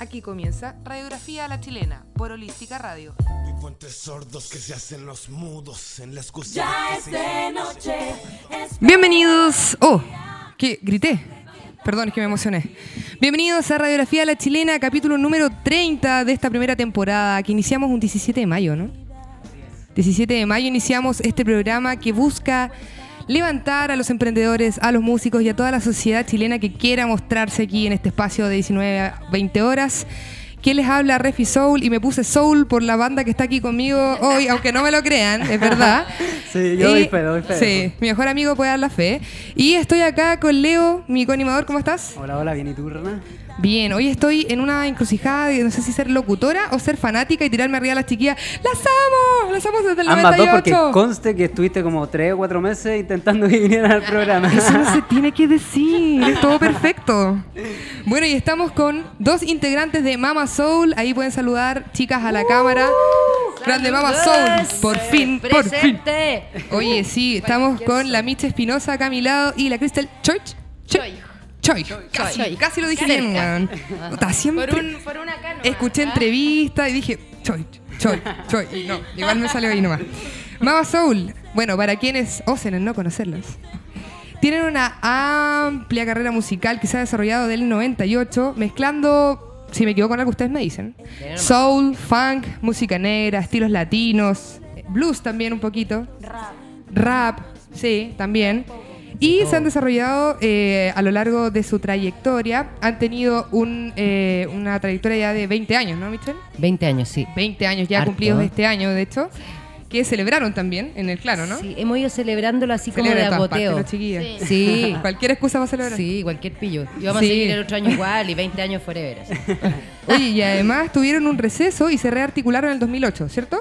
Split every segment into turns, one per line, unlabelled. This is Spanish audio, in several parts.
Aquí comienza Radiografía a la Chilena por Holística Radio.
Vivo entre sordos que se hacen los mudos en la excusa.
Ya es de noche.
Bienvenidos. Oh, que grité. Perdón, es que me emocioné. Bienvenidos a Radiografía a la Chilena, capítulo número 30 de esta primera temporada, que iniciamos un 17 de mayo, ¿no? 17 de mayo iniciamos este programa que busca levantar a los emprendedores, a los músicos y a toda la sociedad chilena que quiera mostrarse aquí en este espacio de 19 a 20 horas. ¿Quién les habla? Refi Soul y me puse Soul por la banda que está aquí conmigo hoy, aunque no me lo crean, es verdad.
Sí, yo doy fe, doy fe.
Sí, mi mejor amigo puede dar la fe. Y estoy acá con Leo, mi coanimador, ¿cómo estás?
Hola, hola, bien, ¿y tú, Rana?
Bien, hoy estoy en una encrucijada de no sé si ser locutora o ser fanática y tirarme arriba a las chiquillas. ¡Las amo! ¡Las amo desde el
Ambas dos
98!
porque conste que estuviste como tres o cuatro meses intentando que vinieran al programa.
Eso no se tiene que decir, es todo perfecto. Bueno, y estamos con dos integrantes de Mama Soul. Ahí pueden saludar, chicas, a la cámara. Grande Mama Soul, por fin, por fin.
Presente.
Oye, sí, estamos con la Miche Espinosa acá a mi lado y la Crystal Church.
Choy.
Choy. Casi,
Choy.
casi lo dije bien,
Cerca.
weón. Puta, siempre
Por, un, por una cano.
escuché entrevista y dije, Choy, Choy, Choy. Y no, igual me salió ahí nomás. Mama Soul, bueno, para quienes osen en no conocerlas. Tienen una amplia carrera musical que se ha desarrollado del 98, mezclando, si me equivoco en algo, ustedes me dicen. Soul, funk, música negra, estilos latinos, blues también un poquito.
Rap.
Rap, sí, también. Y se han desarrollado eh, a lo largo de su trayectoria. Han tenido un, eh, una trayectoria ya de 20 años, ¿no, Michelle?
20 años, sí.
20 años ya
Harto.
cumplidos este año, de hecho. Que celebraron también en el claro, ¿no?
Sí, hemos ido celebrándolo así como de
todas partes, los.
Sí.
Sí.
Cualquier excusa para celebrar.
Sí, cualquier pillo. Y vamos
Sí.
a seguir el otro año igual y 20 años forever. así.
Oye, y además tuvieron un receso y se rearticularon en el 2008, ¿cierto?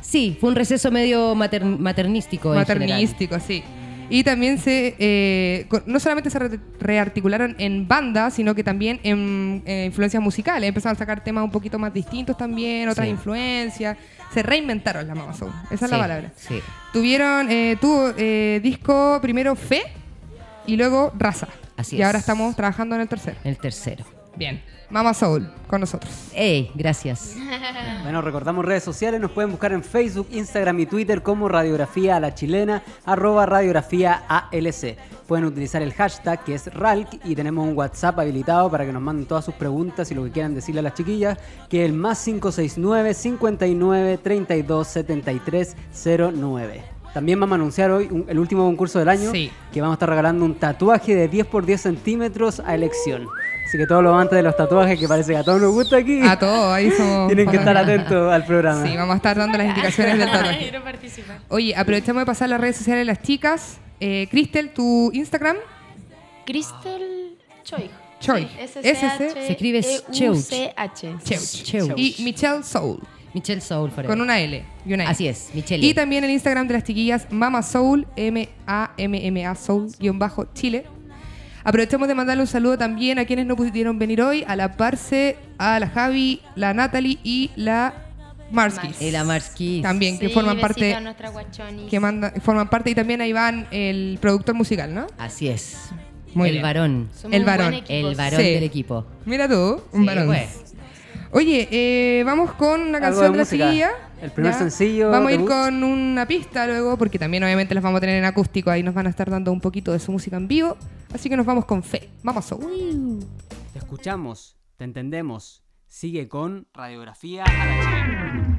Sí, fue un receso medio mater- maternístico. en.
Maternístico, sí. Y también se, eh, no solamente se re- rearticularon en banda, sino que también en, influencias musicales. Empezaron a sacar temas un poquito más distintos también, otras
Sí.
influencias. Se reinventaron la Mama Soul. Esa es la palabra.
Sí.
Tuvieron, eh, tuvo eh, disco primero Fe y luego Raza.
Así
y ahora
es.
estamos trabajando en el tercero.
El tercero.
Bien. Mama Soul con nosotros.
¡Ey! Gracias.
Bueno, recordamos redes sociales, nos pueden buscar en Facebook, Instagram y Twitter como Radiografía a la Chilena, arroba Radiografía ALC. Pueden utilizar el hashtag que es RALC y tenemos un WhatsApp habilitado para que nos manden todas sus preguntas y lo que quieran decirle a las chiquillas, que es el más 569 59 32 73 09. También vamos a anunciar hoy un- el último concurso del año,
Sí.
que vamos a estar regalando un tatuaje de 10 por 10 centímetros a elección. Así que todos los amantes de los tatuajes, que parece que a todos nos gusta aquí,
A todos, ahí somos.
tienen que estar atentos al programa.
Sí, vamos a estar dando las indicaciones del tatuaje.
Quiero participar.
Oye, aprovechamos de pasar las redes sociales de las chicas. Eh, Cristel, tu Instagram.
Cristel Choy.
Choy.
Sí,
SC.
Se escribe.
Cheuch.
Cheuch.
Y Michelle Soul,
Michelle Soul forever.
con una L y una I.
Así es, Michelle.
Y también el Instagram de las chiquillas Mama Soul, M-A-M-M-A Soul, guion bajo, Chile. Aprovechamos de mandarle un saludo también a quienes no pudieron venir hoy, a la Parce, a la Javi, la Natalie y la Marskis.
Y la Marskis.
También, que
Sí,
forman parte,
a
que manda, forman parte y también ahí van el productor musical, ¿no?
Así es.
Muy
el
bien.
varón.
Somos
el varón.
El varón
Sí.
del equipo.
Mira tú, un
Sí,
varón.
pues.
Oye, eh, vamos con una canción
de
de, la chiquilla.
El primer sencillo,
Vamos a ir con una pista luego, porque también obviamente las vamos a tener en acústico. Ahí nos van a estar dando un poquito de su música en vivo. Así que nos vamos con fe. Vamos a
Te escuchamos, te entendemos. Sigue con Radiografía a la Chilena.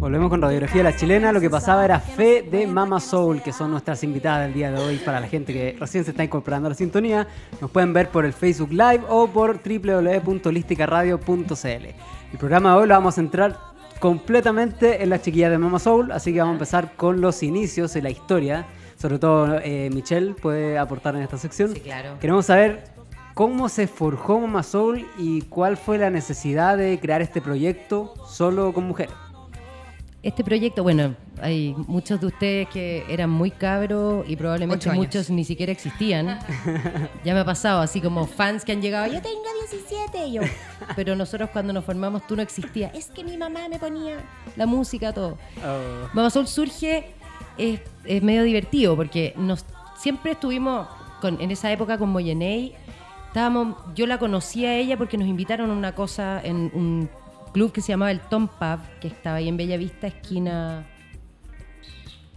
Volvemos con Radiografía a la Chilena. Lo que pasaba era Fe de Mama Soul, que son nuestras invitadas del día de hoy para la gente que recién se está incorporando a la sintonía. Nos pueden ver por el Facebook Live o por www.listicaradio.cl. El programa de hoy lo vamos a centrar completamente en las chiquillas de Mama Soul, así que vamos a empezar con los inicios de la historia. Sobre todo eh, Michelle puede aportar en esta sección.
Sí, claro.
Queremos saber cómo se forjó Mama Soul y cuál fue la necesidad de crear este proyecto solo con mujeres.
Este proyecto, bueno, hay muchos de ustedes que eran muy cabros y probablemente muchos ni siquiera existían. ya me ha pasado, así como fans que han llegado, yo tengo 17, y yo. Pero nosotros cuando nos formamos tú no existías. Es que mi mamá me ponía la música, todo. Soul surge, es, es medio divertido porque nos siempre estuvimos con, en esa época con Moyenei Estábamos, yo la conocí a ella porque nos invitaron a una cosa en un club que se llamaba el Tom Pub, que estaba ahí en Bella Vista, esquina.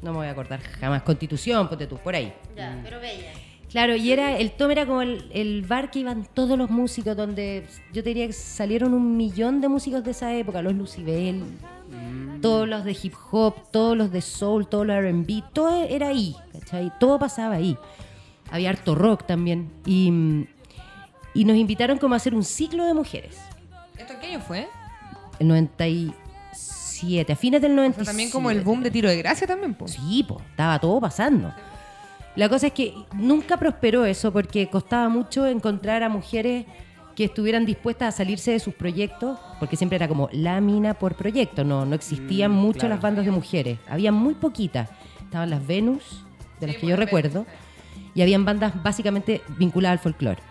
No me voy a acordar jamás. Constitución, ponte tú, por ahí.
Ya, pero bella.
Claro, y era el Tom era como el, el bar que iban todos los músicos, donde yo te diría que salieron un millón de músicos de esa época, los Lucibel, todos los de hip hop, todos los de soul, todos los R&B, todo era ahí, ¿cachai? Todo pasaba ahí. Había harto rock también. Y, mm, y nos invitaron como a hacer un ciclo de mujeres.
¿Esto qué año fue?
El 97, a fines del
O
97.
sea, también como el boom de tiro de gracia también, po.
Sí, pues, estaba todo pasando. La cosa es que nunca prosperó eso porque costaba mucho encontrar a mujeres que estuvieran dispuestas a salirse de sus proyectos, porque siempre era como la mina por proyecto, no, no existían
Mm,
mucho
claro.
las bandas de mujeres, había muy poquitas. Estaban las Venus, de las que yo recuerdo, y habían bandas básicamente vinculadas al folclore.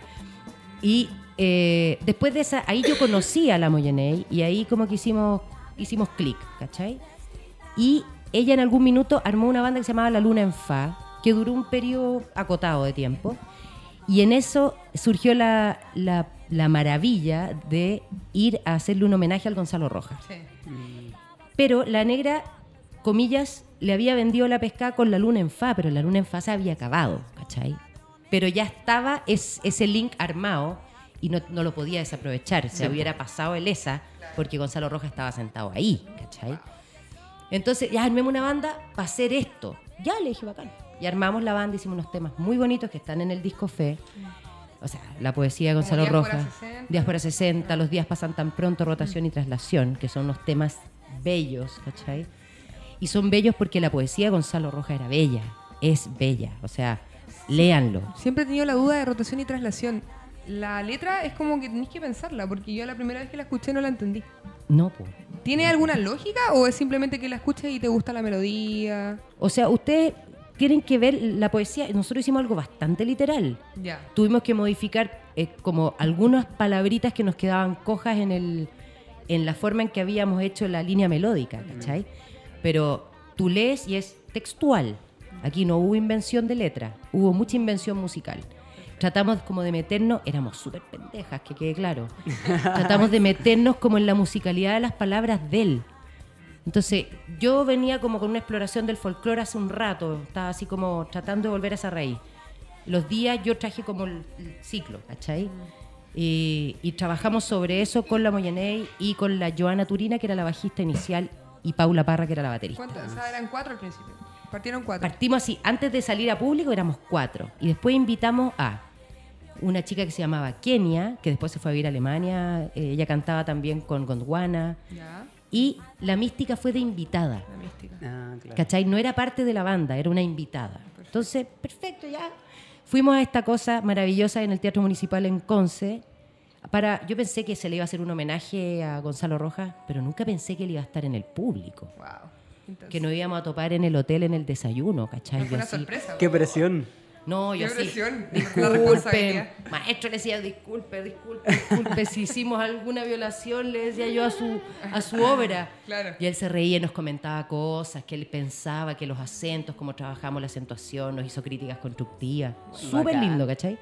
Y eh, después de esa, ahí yo conocí a la Moyeney y ahí como que hicimos, hicimos clic, ¿cachai? Y ella en algún minuto armó una banda que se llamaba La Luna en Fa, que duró un periodo acotado de tiempo. Y en eso surgió la, la- la maravilla de ir a hacerle un homenaje al Gonzalo Rojas.
Sí.
Pero la negra, comillas, le había vendido la pesca con la luna en fa, pero la luna en fa se había acabado, ¿cachai? Pero ya estaba es- ese link armado y no, no lo podía desaprovechar. Se hubiera pasado el ESA porque Gonzalo Rojas estaba sentado ahí, ¿cachai? Entonces, ya armemos una banda para hacer esto. Ya le dije, bacán. Y armamos la banda, hicimos unos temas muy bonitos que están en el disco Fe. O sea, la poesía de Gonzalo Rojas.
60.
Diáspora 60, Los días pasan tan pronto, Rotación y Traslación, que son unos temas bellos, ¿cachai? Y son bellos porque la poesía de Gonzalo Rojas era bella, es bella. O sea, léanlo.
Siempre he tenido la duda de rotación y traslación. La letra es como que tenés que pensarla, porque yo la primera vez que la escuché no la entendí.
No, po.
¿Tiene alguna lógica o es simplemente que la escuchas y te gusta la melodía?
O sea, ustedes tienen que ver la poesía. Nosotros hicimos algo bastante literal.
Ya.
tuvimos que modificar eh, como algunas palabritas que nos quedaban cojas en el en la forma en que habíamos hecho la línea melódica, ¿cachai? Pero tú lees y es textual. Aquí no hubo invención de letra, hubo mucha invención musical. Tratamos como de meternos, éramos súper pendejas, que quede claro. Tratamos de meternos como en la musicalidad de las palabras de él. Entonces, yo venía como con una exploración del folclore hace un rato, estaba así como tratando de volver a esa raíz. Los días yo traje como el, ciclo, ¿cachai? Y, y trabajamos sobre eso con la Moyaney y con la Joana Turina, que era la bajista inicial, y Paula Parra, que era la baterista.
¿Cuántas? Eran cuatro al principio. Partieron cuatro.
Partimos así, antes de salir a público éramos cuatro. Y después invitamos a una chica que se llamaba Kenia, que después se fue a vivir a Alemania. eh, ella cantaba también con Gondwana.
ya.
Y la mística fue de invitada.
La mística.
Ah, claro.
¿Cachai? No era parte de la banda, era una invitada. Entonces, perfecto, ya. Fuimos a esta cosa maravillosa en el Teatro Municipal en Conce. Para, yo pensé que se le iba a hacer un homenaje a Gonzalo Rojas, pero nunca pensé que él iba a estar en el público.
Wow. Entonces,
Que nos íbamos a topar en el hotel en el desayuno, ¿cachai?
fue
Yo
una
así,
sorpresa.
Qué presión.
No, yo
Qué
así.
presión, la
Disculpe.
responsabilidad.
Maestro le decía, disculpe, disculpe, disculpe. si hicimos alguna violación, le decía yo a su, a su obra.
Claro.
Y él se reía y nos comentaba cosas, que él pensaba que los acentos, cómo trabajamos la acentuación, nos hizo críticas constructivas. Súper lindo, ¿cachai?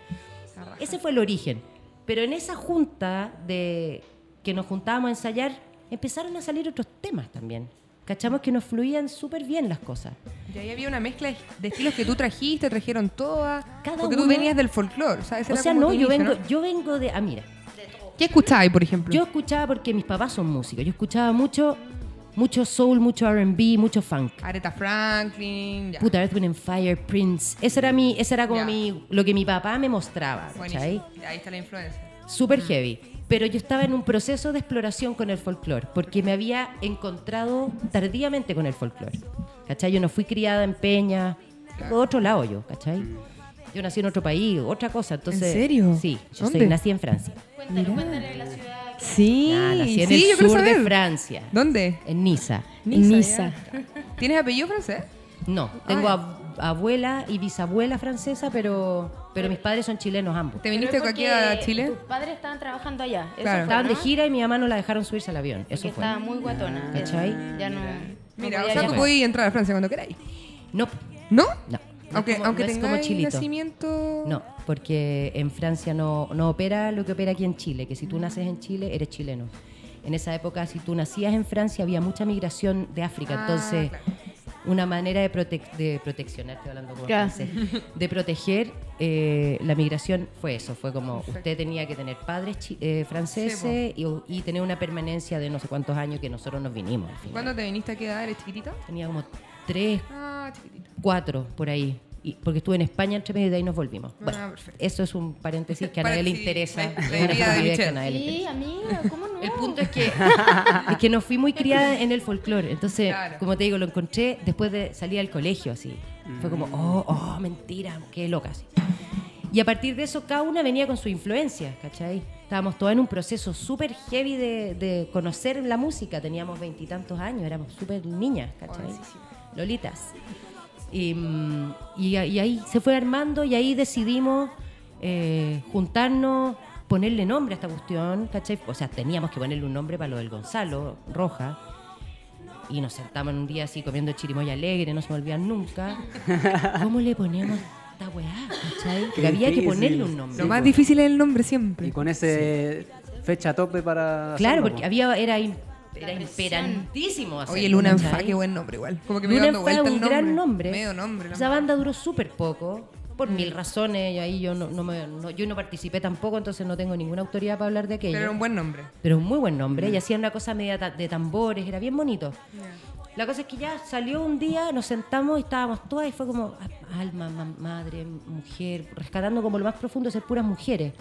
Ese fue el origen. Pero en esa junta de que nos juntábamos a ensayar, empezaron a salir otros temas también. Cachamos que nos fluían súper bien las cosas.
Y ahí había una mezcla de estilos que tú trajiste, trajeron todas.
Cada
porque tú venías del folclore. Ese
O sea,
como
no, yo
inicio,
vengo,
¿no?
yo vengo de. Ah, mira.
¿Qué escuchabas, por ejemplo?
Yo escuchaba porque mis papás son músicos. Yo escuchaba mucho, mucho soul, mucho RB, mucho funk.
Aretha Franklin. Ya.
Puta, Earth, Wind and Fire, Prince. Ese era, mi, ese era como
Ya.
mi, lo que mi papá me mostraba,
Ahí está la influencia.
Súper heavy. Pero yo estaba en un proceso de exploración con el folclore, porque me había encontrado tardíamente con el folclore. ¿Cachai? Yo no fui criada en Peña, de otro lado yo, ¿cachai? Yo nací en otro país, otra cosa. Entonces,
¿En serio?
Sí, yo soy, nací en Francia.
Cuéntale, cuéntale la ciudad. que-
Sí,
Ah, nací en
sí,
el
yo
sur de. Francia,
¿Dónde?
en Niza.
Niza.
ya. ¿Tienes apellido francés?
No, tengo
Ah.
ab- abuela y bisabuela francesa, pero, pero mis padres son chilenos ambos.
¿Te viniste aquí a Chile?
Tus padres estaban trabajando allá. Eso
Claro.
fue,
Estaban de gira y mi mamá no la dejaron subirse al avión. Eso
Porque
fue.
estaba muy guatona.
¿Cachai?
Ya no.
Mira,
no
o
podía
sea, tú podías entrar a Francia cuando queráis.
No,
¿No?
no.
Aunque,
como,
aunque
no como
tengáis
chilito.
nacimiento...
No, porque en Francia no, no opera lo que opera aquí en Chile, que si tú naces en Chile, eres chileno. En esa época, si tú nacías en Francia, había mucha migración de África.
Ah,
entonces,
claro.
Una manera de, prote- de proteccionar, estoy hablando como francés, de proteger eh, la migración fue eso. Fue como, usted tenía que tener padres eh, franceses y, y tener una permanencia de no sé cuántos años que nosotros nos vinimos. al final.
¿Cuándo te viniste a quedar? ¿Eres chiquitita?
Tenía como tres,
Ah,
cuatro por ahí. Y, porque estuve en España entre medio y de ahí nos volvimos. Bueno,
Ah, perfecto.
eso es un paréntesis que a nadie le interesa. a
Sí, amiga, ¿cómo no?
El punto es que, es que no fui muy criada en el folclore. Entonces,
Claro.
como te digo, lo encontré después de salir al colegio, así. Fue como, oh, oh, mentira, qué loca, así. Y a partir de eso, cada una venía con su influencia, ¿cachai? Estábamos todas en un proceso súper heavy de, de conocer la música. Teníamos veintitantos años, éramos súper niñas, ¿cachai? Lolitas. Y, mm, y, ahí se fue armando y ahí decidimos eh, juntarnos, ponerle nombre a esta cuestión, ¿cachai? O sea, teníamos que ponerle un nombre para lo del Gonzalo Roja. Y nos sentamos un día así comiendo chirimoya alegre, no se me olvidan nunca. ¿Cómo le ponemos esta weá? ¿Cachai? Porque había que ponerle un nombre.
Lo más difícil es el nombre siempre.
Y con ese fecha tope para.
Claro,
hacerlo,
porque
po.
había, era, era imperantísimo hacerlo,
Oye, Luna en. Fa, qué buen nombre igual. Como que me
Luna fue
vuelta
un
nombre.
gran nombre.
Medio nombre.
Esa banda duró súper poco, por mil razones, y ahí yo no, no me- no- yo no participé tampoco, entonces no tengo ninguna autoridad para hablar de aquello.
Pero era un buen nombre.
Pero un muy buen nombre, y hacían una cosa media ta- de tambores, era bien bonito. La cosa es que ya salió un día, nos sentamos y estábamos todas y fue como ah, alma, ma- madre, mujer, rescatando como lo más profundo de ser puras mujeres.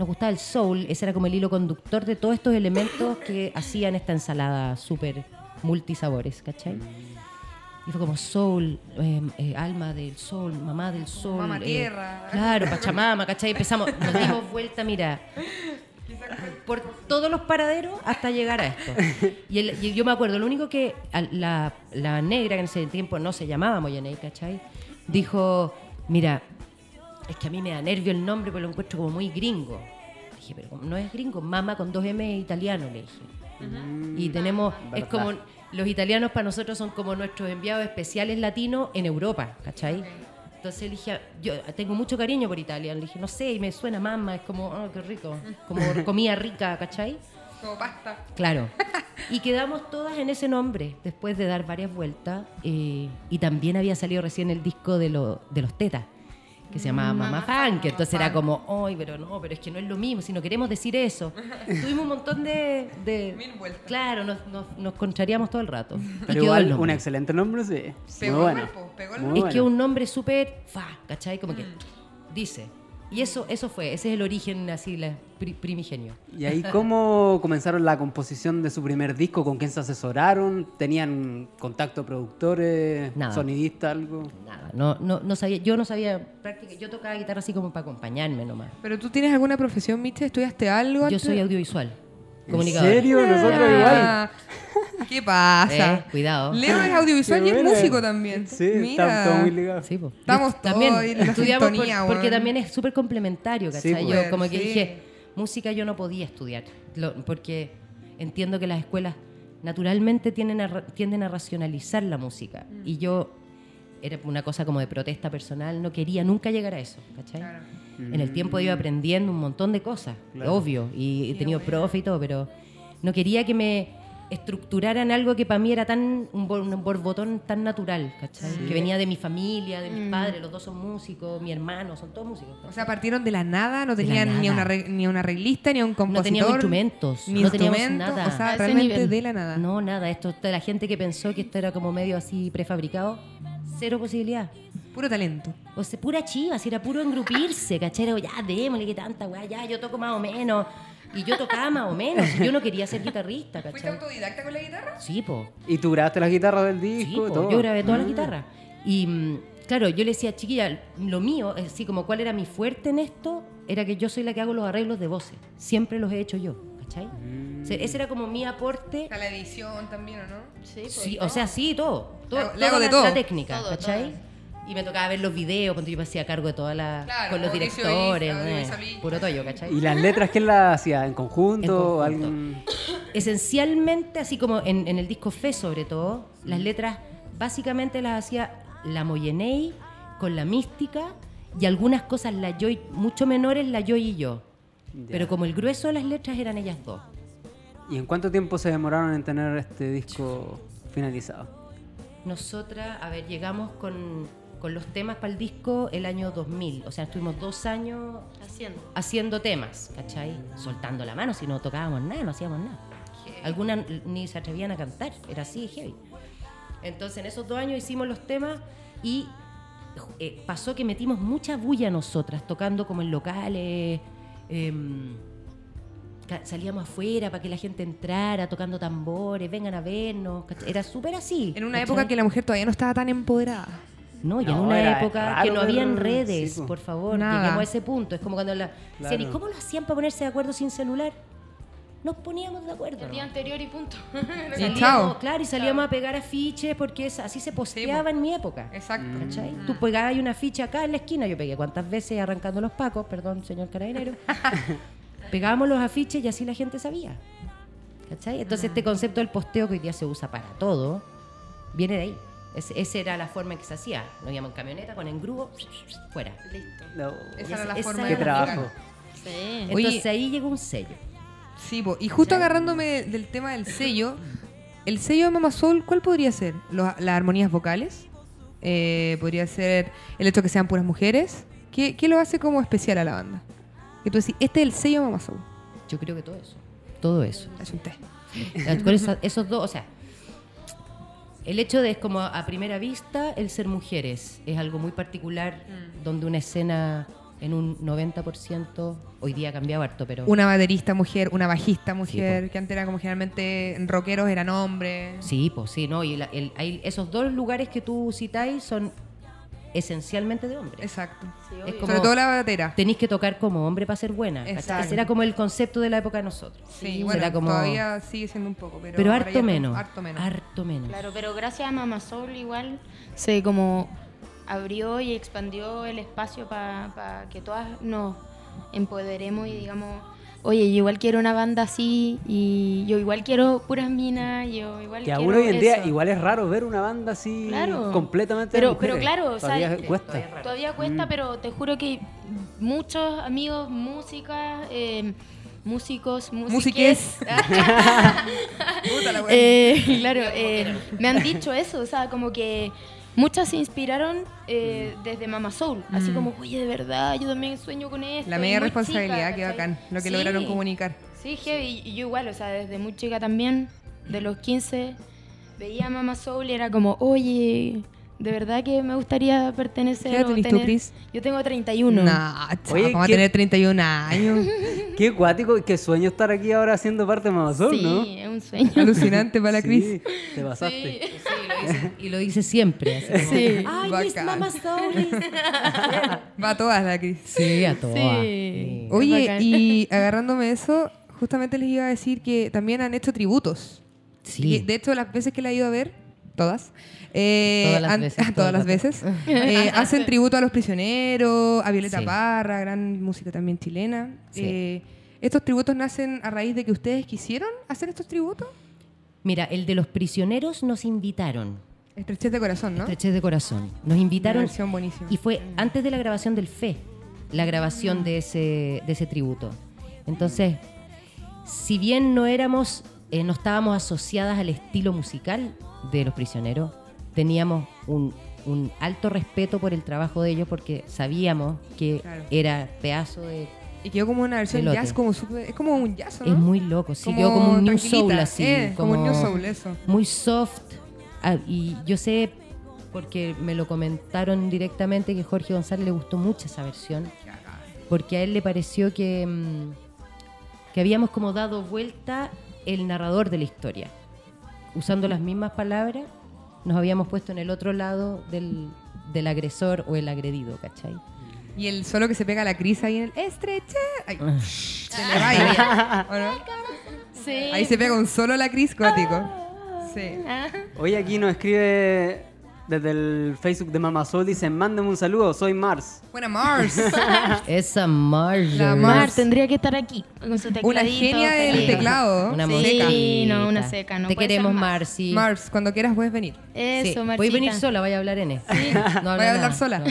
Nos gustaba el soul, ese era como el hilo conductor de todos estos elementos que hacían esta ensalada súper multisabores, ¿cachai? Y fue como soul, eh, eh, alma del sol, mamá del sol.
Mamá
eh,
tierra.
claro, Pachamama, ¿cachai? Empezamos, nos dimos vuelta, mira, por todos los paraderos hasta llegar a esto. Y, el- y yo me acuerdo, lo único que la negra, que en ese tiempo no se llamaba Moyaney, ¿cachai? Dijo, mira, es que a mí me da nervio el nombre porque lo encuentro como muy gringo. Dije, pero no es gringo, mama con dos M es italiano, le dije. Y tenemos, es
verdad.
como, los italianos para nosotros son como nuestros enviados especiales latinos en Europa, ¿cachai? Entonces le dije, yo tengo mucho cariño por Italia. Le dije, no sé, y me suena mamá, es como, oh, qué rico. Como comida rica, ¿cachai?
Como pasta.
Claro. Y quedamos todas en ese nombre después de dar varias vueltas. eh, y también había salido recién el disco de, lo- de los tetas, que se llamaba Mamá Funk. Entonces era como, ay, pero no, pero es que no es lo mismo, si no queremos decir eso. Tuvimos un montón de. de-
Mil vueltas.
Claro, nos, nos, nos contrariamos todo el rato.
Pero igual, un excelente nombre, sí.
Pegó
Muy
el
bueno.
cuerpo, pegó el
Es
bueno.
que un nombre súper fa, ¿cachai? Como que
Mm.
dice. Y eso, eso fue, ese es el origen así, la, pri- primigenio.
¿Y ahí cómo comenzaron la composición de su primer disco? ¿Con quién se asesoraron? ¿Tenían contacto productores,
Nada.
sonidista, algo?
Nada, no, no, no sabía, yo no sabía prácticamente, yo tocaba guitarra así como para acompañarme nomás.
¿Pero tú tienes alguna profesión, Miche? ¿Estudiaste algo?
Yo
antes?
soy audiovisual,
¿En
comunicadora.
serio? Nosotros
Ah, ¿Qué pasa?
Eh, cuidado.
Leo es audiovisual y es músico también.
Sí,
Mira.
está todo muy ligado.
Sí, po.
Estamos
también
todos en
estudiamos por-
sintonía,
porque
weón.
también es súper complementario,
Sí,
¿cachai?
pues.
yo como que
Sí.
dije, música yo no podía estudiar, lo- porque entiendo que las escuelas naturalmente tienden a, tienden a racionalizar la música.
Mm.
Y yo, era una cosa como de protesta personal, no quería nunca llegar a eso, ¿cachai?
Claro.
En el tiempo iba aprendiendo un montón de cosas,
Claro.
obvio, y he tenido profe y todo, pero no quería que me estructuraran algo que para mí era tan un, bor- un borbotón tan natural, ¿cachai? Que venía de mi familia, de mis padres, los dos son músicos, mi hermano, son todos músicos.
O sea, partieron de la nada, no tenían ni
nada.
una, re- ni una arreglista, ni un compositor.
no teníamos instrumentos,
Ni
no teníamos
instrumentos,
nada.
O sea, realmente
nivel.
de la nada.
No, nada, esto de la gente que pensó que esto era como medio así prefabricado, cero posibilidad.
Puro talento.
O sea, pura chiva, si era puro engrupirse, ¿cachai? Era, Ya, démosle que tanta weá, ya, yo toco más o menos. Y yo tocaba más o menos, y yo no quería ser guitarrista,
¿Fuiste
¿cachai?
autodidacta con la guitarra?
Sí, po.
¿Y tú grabaste las guitarras del
Sí,
disco? y
po,
todo?
yo grabé todas las
Mm.
guitarras. Y mm, claro, yo le decía, chiquilla, lo mío, así como cuál era mi fuerte en esto, era que yo soy la que hago los arreglos de voces. Siempre los he hecho yo, ¿cachai? O sea, ese era como mi aporte.
A la edición también, ¿o no?
Sí, pues,
Sí,
todo.
o sea, sí, todo. todo
Le hago de
la,
todo.
la técnica,
Todo,
¿cachai?
todo.
Y me tocaba ver los videos cuando yo me hacía cargo de toda la.
Claro,
con los directores, eh, puro toyo, ¿cachai?
¿Y las letras quién las hacía? ¿En conjunto?
En conjunto.
¿Algún-
Esencialmente, así como en, en el disco Fe, sobre todo, las letras básicamente las hacía la Moyenei con la mística y algunas cosas la Joy, mucho menores la Joy y yo.
Ya.
Pero como el grueso de las letras eran ellas dos.
¿Y en cuánto tiempo se demoraron en tener este disco finalizado?
Nosotras, a ver, llegamos con, con los temas para el disco el año 2000. O sea, estuvimos dos años
Haciendo.
haciendo temas, ¿cachai? Soltando la mano, si no tocábamos nada, no hacíamos nada. Algunas ni se atrevían a cantar, era así, heavy. Entonces, en esos dos años hicimos los temas y eh, pasó que metimos mucha bulla nosotras, tocando como en locales. em, salíamos afuera para que la gente entrara, tocando tambores, vengan a vernos. Era súper así.
En una
¿cachai?
época que la mujer todavía no estaba tan empoderada.
No, y en
No,
una
era
época
raro
que no habían
sí,
redes,
po.
por favor,
Nada.
lleguemos a ese punto. Es como cuando la decían, ¿y
Claro.
cómo lo hacían para ponerse de acuerdo sin celular? Nos poníamos de acuerdo.
El día anterior y punto.
Y chao.
claro, y salíamos a pegar afiches porque es- así se posteaba en mi época.
Exacto.
¿Cachai? Tú pegabas un afiche acá en la esquina, yo pegué cuántas veces arrancando los pacos, perdón, señor carabinero. Pegábamos los afiches y así la gente sabía. ¿Cachai? Entonces este concepto del posteo que hoy día se usa para todo, viene de ahí. Ese- esa era la forma en que se hacía. Nos íbamos en camioneta con engrudo, fuera.
Listo.
No.
Esa era la
Esa
forma de
trabajo.
Sí.
Oye-
Entonces ahí llegó un sello.
Sí, po. y justo agarrándome del tema del sello, el sello de Mama Soul, ¿cuál podría ser? Los- ¿Las armonías vocales? Eh, ¿Podría ser el hecho de que sean puras mujeres? ¿Qué, qué lo hace como especial a la banda? Que tú decís, este es el sello de Mama Soul.
Yo creo que todo eso. Todo eso.
Es un té.
Con esa- esos dos, o sea, el hecho de es como a primera vista el ser mujeres es algo muy particular
Mm.
donde una escena en un 90%, hoy día ha cambiado harto, pero
Una baterista mujer, una bajista mujer, que antes era como generalmente en rockeros eran hombres.
sí, pues sí, no, y la- el- hay- esos dos lugares que tú citáis son esencialmente de hombres.
Exacto.
Sí,
Es como-
Sobre todo la batera.
Tenéis que tocar como hombre para ser buena. Ese era como el concepto de la época de nosotros.
Sí, bueno,
Era como-
todavía sigue siendo un poco, pero,
pero harto menos,
Harto menos.
Harto menos.
Claro, pero gracias a Mama Soul igual se como abrió y expandió el espacio para que todas nos empoderemos y digamos, oye, yo igual quiero una banda así y yo igual quiero puras minas, yo igual
Que
quiero
aún hoy en día igual es raro ver una banda así
Claro.
completamente de
Pero,
mujeres.
pero claro, o sea,
Todavía
eh,
cuesta.
Todavía cuesta, pero te juro que muchos amigos, música, eh, músicos,
Musiques.
músiques,
Puta la
eh, claro, eh, me han dicho eso, o sea, como que muchas se inspiraron eh, desde Mama Soul, así como, oye, de verdad, yo también sueño con esto.
Mm. la media responsabilidad, qué bacán. Lo que
Sí,
lograron comunicar.
Sí, heavy, y yo igual, o sea, desde muy chica también, de los 15, veía a Mama Soul y era como, oye, de verdad que me gustaría pertenecer.
¿Qué edad tenés tú,
tener-".
Cris?
Yo tengo 31.
Nah, chao,
Oye,
vamos a
¿qué-
tener 31 años.
Qué cuático y qué sueño estar aquí ahora siendo parte de Mamazón,
sí,
¿no?
es un sueño.
Alucinante para la
Sí,
Cris.
te pasaste.
Sí.
Sí, lo dice- y lo dice siempre. así como,
Sí.
Ay, mis.
Va a todas la Cris.
Sí, a todas.
Sí.
Sí.
Oye, y agarrándome eso, justamente les iba a decir que también han hecho tributos.
Sí.
Y de hecho, las veces que la he ido a ver, todas, eh,
Todas las veces,
todas las veces, eh, hacen tributo a los prisioneros, a Violeta
Sí.
Parra, gran música también chilena.
Sí.
Eh, ¿Estos tributos nacen a raíz de que ustedes quisieron hacer estos tributos?
Mira, el de los prisioneros nos invitaron.
Estrechez de corazón, ¿no?
Estrechez de corazón. Nos
Una
invitaron
versión buenísima.
y fue antes de la grabación del FE, la grabación de ese, de ese tributo. Entonces, si bien no éramos, eh, no estábamos asociadas al estilo musical de los prisioneros, teníamos un, un alto respeto por el trabajo de ellos porque sabíamos que
Claro.
era pedazo de...
Y quedó como una versión
Elote.
jazz, como súper- es como un jazz, ¿no?
Es muy loco, sí, quedó como un New Soul así.
eh, como un New Soul, eso.
Muy soft. Ah, y yo sé, porque me lo comentaron directamente, que Jorge González le gustó mucho esa versión. Porque a él le pareció que, mm, que habíamos como dado vuelta el narrador de la historia. Usando las mismas palabras, nos habíamos puesto en el otro lado del, del agresor o el agredido, ¿cachai?
Y el solo que se pega a la Cris ahí en el estreche. Ay,
Ah.
se le va ahí.
Sí.
Ahí se pega un solo la Cris gótico. Sí.
Ah.
Hoy aquí nos escribe desde el Facebook de Mamazol, dice, mándame un saludo, soy Mars.
Buena Mars.
Esa Marjorie.
La
Mar
Mars.
tendría que estar aquí. con su
Una genia del teclado.
Una
Sí, no, una seca, no
Te queremos. Marci.
Mars, cuando quieras puedes venir.
Eso,
Sí,
Marcita.
Puedes venir sola, vaya a hablar N. No habla
Voy a hablar
nada,
sola.
no.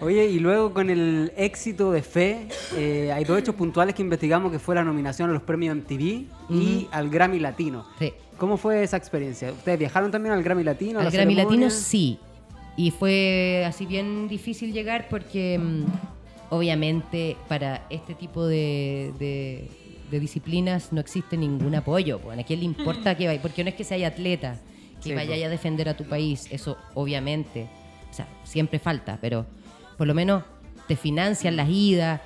Oye, y luego con el éxito de Fe, eh, hay dos hechos puntuales que investigamos que fue la nominación a los premios MTV y al Grammy Latino.
Sí.
¿Cómo fue esa experiencia? ¿Ustedes viajaron también al Grammy Latino?
Al
la
Grammy
ceremonia?
Latino sí. Y fue así bien difícil llegar porque mm, obviamente para este tipo de, de- de disciplinas no existe ningún apoyo. Bueno, ¿A quién le importa que vaya? Porque no es que sea atleta, que
Sí,
vaya
po.
a defender a tu país. Eso obviamente, o sea, siempre falta, pero por lo menos te financian las idas,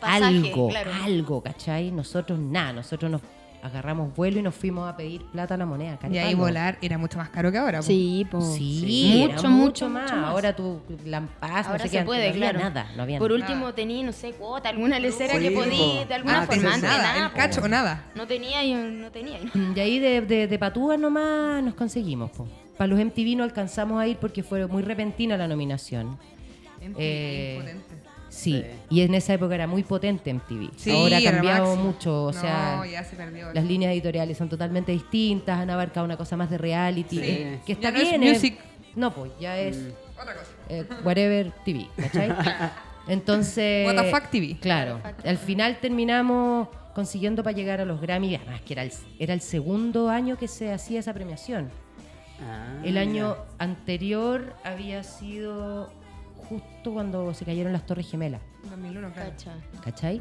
Pasaje,
algo,
claro.
algo, ¿cachai? Nosotros nada, nosotros nos agarramos vuelo y nos fuimos a pedir plata a la moneda.
Y ahí volar era mucho más caro que ahora. po.
Sí, po.
Sí, era
Mucho,
mucho,
mucho,
más.
mucho más.
Ahora tu Lampaz,
Ahora
no sé
se
qué,
puede,
no había
claro.
nada, no había
Por
nada.
último tenía, no sé, cuota, alguna lecera
Sí,
que podí,
po.
de alguna
Ah,
forma,
nada,
nada,
el cacho
po.
o nada.
No tenía y no tenía.
Y ahí de, de, de patúas nomás nos conseguimos. Para los MTV no alcanzamos a ir porque fue muy repentina la nominación. Eh, Sí, y en esa época era muy potente MTV.
Sí,
Ahora ha cambiado mucho, o
No,
sea,
ya se perdió.
las líneas editoriales son totalmente distintas, han abarcado una cosa más de reality,
Sí.
que, que está
Ya no es
bien. es-
music.
no, pues ya es
Otra cosa.
eh, whatever TV, ¿cachai? Entonces.
What the fuck TV.
Claro. Al final terminamos consiguiendo para llegar a los Grammy, además que era el, era el segundo año que se hacía esa premiación.
Ah,
El año anterior había sido justo cuando se cayeron las Torres Gemelas,
2001, claro.
Cacha.
¿cachai?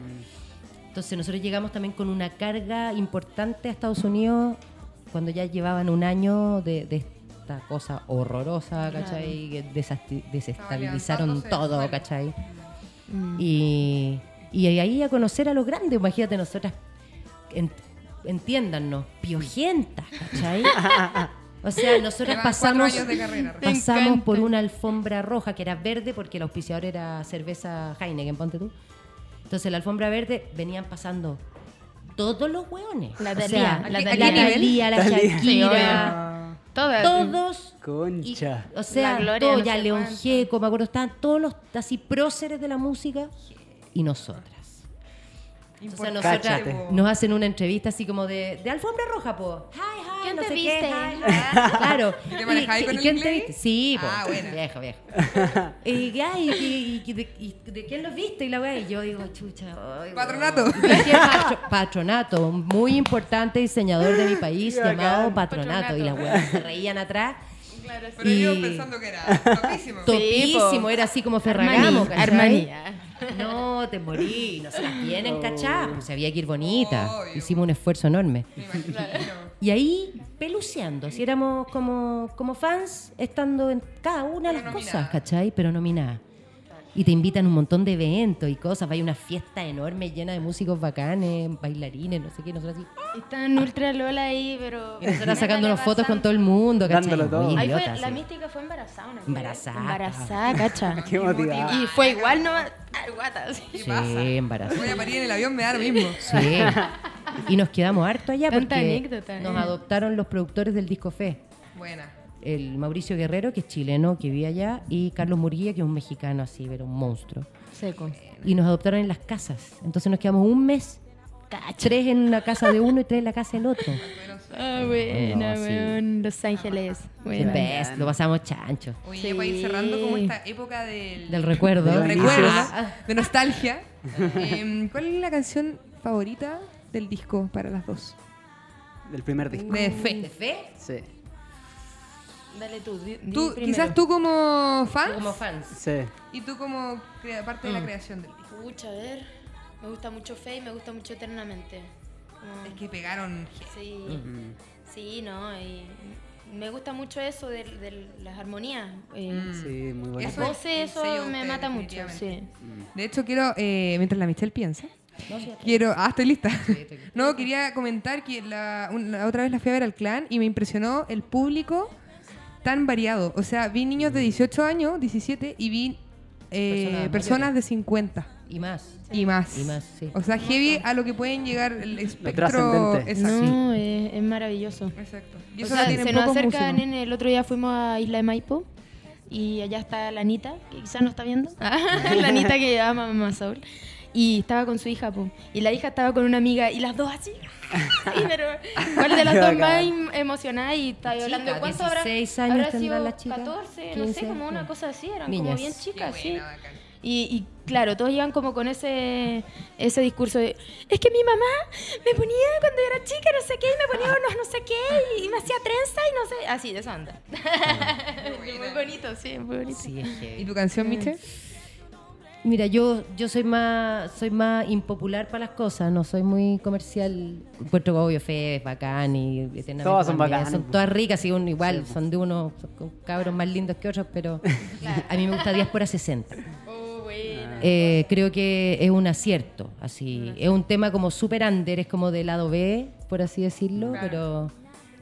Entonces nosotros llegamos también con una carga importante a Estados Unidos cuando ya llevaban un año de, de esta cosa horrorosa, ¿cachai? Que desasti- desestabilizaron todo,
bueno.
¿cachai?
Mm.
Y, y ahí a conocer a los grandes, imagínate nosotras, en- entiéndannos, piojentas, ¿cachai? O sea, nosotras pasamos,
carrera.
Pasamos por una alfombra roja que era verde porque el auspiciador era cerveza Heineken, ponte tú. Entonces la alfombra verde venían pasando todos los hueones.
La
o
Thalía,
sea,
la. Thalía,
la. Shakira.
Todas.
todos
Concha.
y, o sea,
La
todo,
no
ya León. Gieco, me acuerdo, estaban todos los así próceres de la música y nosotras. Entonces nosotras
Cáchate.
nos hacen una entrevista así como de, de alfombra roja, po. Hi, hi,
¿Quién
no
te
sé
viste?
qué, hi, hi. Claro.
¿Y te manejáis con el
quién te viste? Sí, po.
Ah, buena.
Viejo, viejo. y, ya, y, y- y de, y de quién los viste? Y la weá, y yo digo, chucha. ay,
Patronato.
Y patro- patronato, un muy importante diseñador de mi país
Qué
llamado
bacán.
Patronato. Y las weas se reían atrás.
Pero
Y-
yo pensando que era topísimo.
Topísimo, era así como Ferragamo, ¿cachai?
Armanía.
No, te morí, no se las vienen, ¿cachai? Pues había que ir bonita.
Obvio.
Hicimos un esfuerzo enorme. Y ahí, peluceando, si éramos como, como fans, estando en cada una de las cosas. ¿cachai? Pero nominada. Y te invitan a un montón de eventos y cosas. Hay una fiesta enorme llena de músicos bacanes, bailarines, no sé qué, nosotros así.
Están ultra Lola ahí, pero.
Y nosotras sacando unas fotos con todo el mundo, ¿cachai?
Dándolo todo.
Muy
Ahí fue,
idiota,
la
sí.
mística fue embarazada. una vez.
Embarazada.
Embarazada, cacha.
Qué motivada.
Y fue igual, no. Ay, guata. sí.
¿Qué
Sí, embarazada.
Voy a parir en el avión, me da lo mismo.
Sí. Y nos quedamos harto allá
Tanta
porque
anécdota,
nos
eh.
adoptaron los productores del Disco Fe.
Buena.
El Mauricio Guerrero, que es chileno, que vive allá, y Carlos Murguía, que es un mexicano así, pero un monstruo.
Seco.
Y nos adoptaron en las casas. Entonces nos quedamos un mes, tres en una casa de uno y tres en la casa del otro.
Ah, buena,
No, sí.
weón. Los Ángeles.
The
Buena.
best, lo pasamos chancho.
Oye,
Sí.
para ir cerrando como esta época del,
Del recuerdo.
Del
recuerdo, de nostalgia. em, ¿Cuál es la canción favorita del disco para las dos?
Del primer disco.
De
¿De
Fe.
fe?
Sí.
Dale tú. di- di
Tú, quizás tú como fan
Como fans.
Sí.
y tú como crea- parte de la creación del disco.
Pucha, a ver. Me gusta mucho Fe y me gusta mucho Eternamente. Como-
Es que pegaron.
Sí,
Mm.
sí, no. Y me gusta mucho eso de, de las armonías. Eh,
Sí, muy bueno.
Eso
voces, eso me mata mucho. Sí.
De hecho, quiero, eh, mientras la Michelle piensa,
No, sí,
quiero. Ah, estoy lista.
estoy aquí.
no, quería comentar que la, un- la otra vez la fui a ver al clan y me impresionó el público tan variado. O sea, vi niños de 18 años, 17, y vi eh,
Personas
de 50
Y más.
y más.
Y más, sí.
O sea, heavy a lo que pueden llegar el espectro. Exacto.
No, es, es maravilloso.
Exacto. Y
O
eso
sea,
la tienen
se nos
pocos
acerca,
músicos.
nene, el otro día fuimos a Isla de Maipo y allá está la Anita, que quizás no está viendo. la Anita que ama a Mamá Soul.
Y estaba con su hija, po, y la hija estaba con una amiga y las dos así. y pero, ¿Cuál de las dos más em- emocionada? Y estaba
Chica,
hablando, ¿cuánto habrá?
16 años
habrá sido
la chica,
14, no
15,
sé, como una cosa así, eran
Niñas.
como bien chicas, sí. Y, y claro, todos iban como con ese, ese discurso de, es que mi mamá me ponía cuando yo era chica, no sé qué, y me ponía unos no sé qué, y, y me hacía trenza y no sé, así, de esa onda. muy bonito, sí, muy bonito.
Sí, es heavy.
¿Y tu canción, Miche?
Mira, yo, yo soy más soy más impopular para las cosas, no soy muy comercial. Encuentro obvio fe es bacán y
Todas son bacanas,
Son todas ricas y un, igual,
Sí,
son de unos son cabros más lindos que otros, pero a mí me gusta 10 por 60.
Oh, buena.
Eh, creo que es un acierto, así. Es un tema como super under, es como de lado B, por así decirlo, pero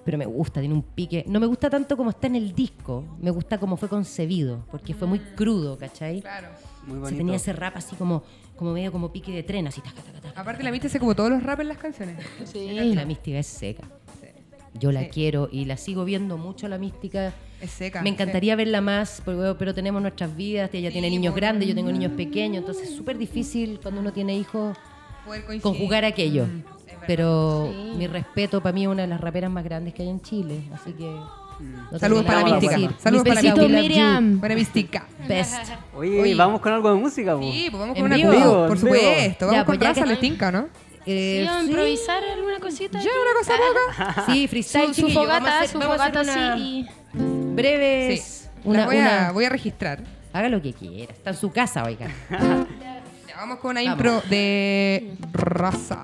pero me gusta, tiene un pique. No me gusta tanto como está en el disco, me gusta como fue concebido, porque fue muy crudo, ¿cachai?
Claro.
Muy
Se
bonito.
tenía ese rap así como, como medio como pique de tren, así taca, taca, taca.
Aparte, la Miche hace como todos los rap en las canciones.
Y la mística es seca. Yo la
Sí.
quiero y la sigo viendo mucho la mística.
Es seca.
Me encantaría verla más, pero, pero tenemos nuestras vidas, ella tiene
Sí,
niños
bueno.
grandes, yo tengo niños pequeños, entonces es súper difícil cuando uno tiene hijos conjugar aquello.
Mm.
Pero
Sí.
mi respeto para mí es una de las raperas más grandes que hay en Chile, así que... no
Saludos para mística. Saludos para la
besito,
mística.
Miriam.
Buena mística.
Best.
Oye,
Oye.
vamos con algo de música, po.
Sí, pues vamos
En
con una
vivo.
En
por
vivo.
supuesto. Vamos
Ya,
con
pues
raza letinca, ¿no?
Eh,
¿Sí, improvisar alguna cosita? Aquí?
una cosa loca.
Sí, freestyle,
Su, fogata, su fogata
breves.
Sí.
Una,
Las voy,
una-
a, voy a registrar.
Haga lo que quiera. Está en su casa, oiga.
Vamos con una intro de raza.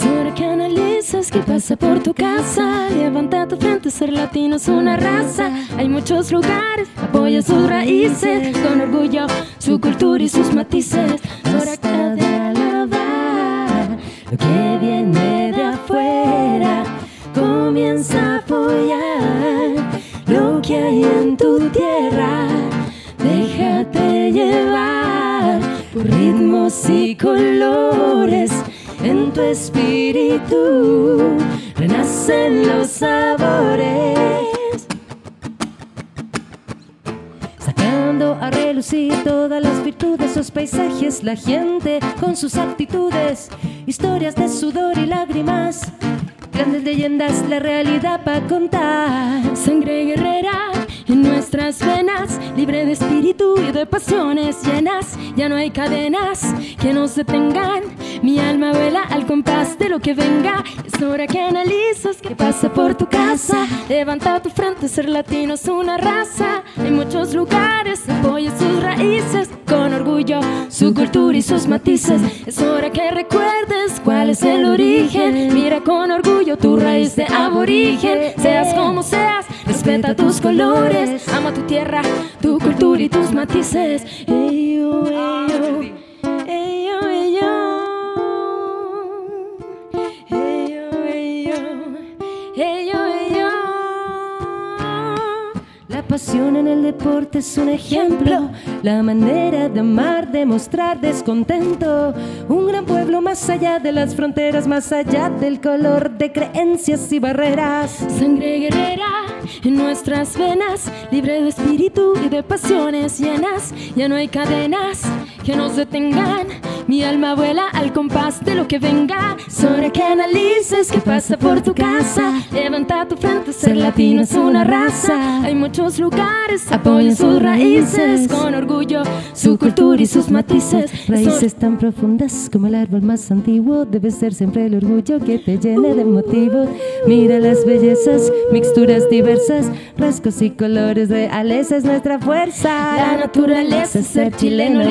Hora que analices qué pasa por tu casa. Levanta tu frente, ser latino es una raza. Hay muchos lugares, apoya sus raíces. Con orgullo, su cultura y sus matices. Es hora de alabar lo que viene de afuera. Comienza a apoyar lo que hay en tu y colores en tu espíritu. Renacen los sabores. Sacando a relucir todas las virtudes, sus paisajes, la gente con sus actitudes, historias de sudor y lágrimas, grandes leyendas, la realidad para contar. Sangre guerrera en nuestras venas, libre de espíritu y de pasiones llenas, ya no hay cadenas que nos detengan. Mi alma vuela al compás de lo que venga. Es hora que analizas qué pasa por tu casa. Levanta tu frente, ser latino es una raza. Hay muchos lugares, apoya sus raíces. Con orgullo, su cultura y sus matices. Es hora que recuerdes cuál es el origen. Mira con orgullo tu raíz de aborigen. Seas como seas, respeta tus colores. Ama tu tierra, tu cultura y tus matices. Ey, yo. Pasión en el deporte es un ejemplo, la manera de amar, de mostrar descontento. Un gran pueblo más allá de las fronteras, más allá del color de creencias y barreras. Sangre guerrera en nuestras venas, libre de espíritu y de pasiones llenas. Ya no hay cadenas que nos detengan. Mi alma vuela al compás de lo que venga. Hora que analices qué pasa por tu casa. Levanta tu frente, ser latino es una raza. Hay muchos lugares, apoyen sus raíces. Con orgullo, su cultura y sus matices. Raíces tan profundas como el árbol más antiguo. Debe ser siempre el orgullo que te llene de motivos. Mira las bellezas, mixturas diversas, rasgos y colores reales es nuestra fuerza. La naturaleza, ser chileno,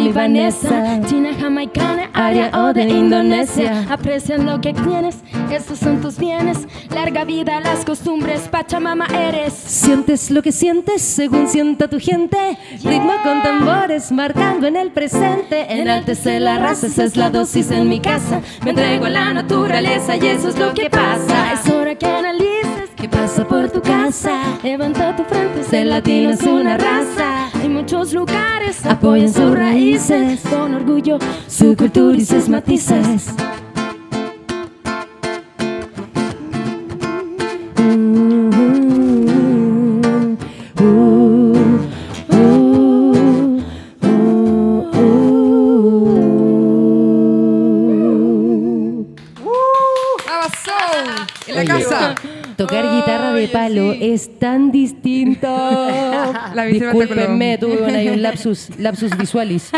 china, jamaicana, área o de Indonesia. Aprecian lo que tienes, estos son tus bienes. Larga vida, las costumbres, Pachamama eres. Sientes lo que sientes según sienta tu gente. Ritmo con tambores, marcando en el presente. Enaltece la raza, esa es la dosis en mi casa. Me entrego a la naturaleza y eso es lo que pasa. Es hora que analices qué pasa por tu casa. Levanta tu frente, ser latino es una raza. Hay muchos lugares, apoyen sus raíces. Con orgullo, su cultura y sus matices.
Tocar guitarra de palo
sí.
es tan distinto.
La
Discúlpenme, tuve un, ahí un lapsus, lapsus visualis.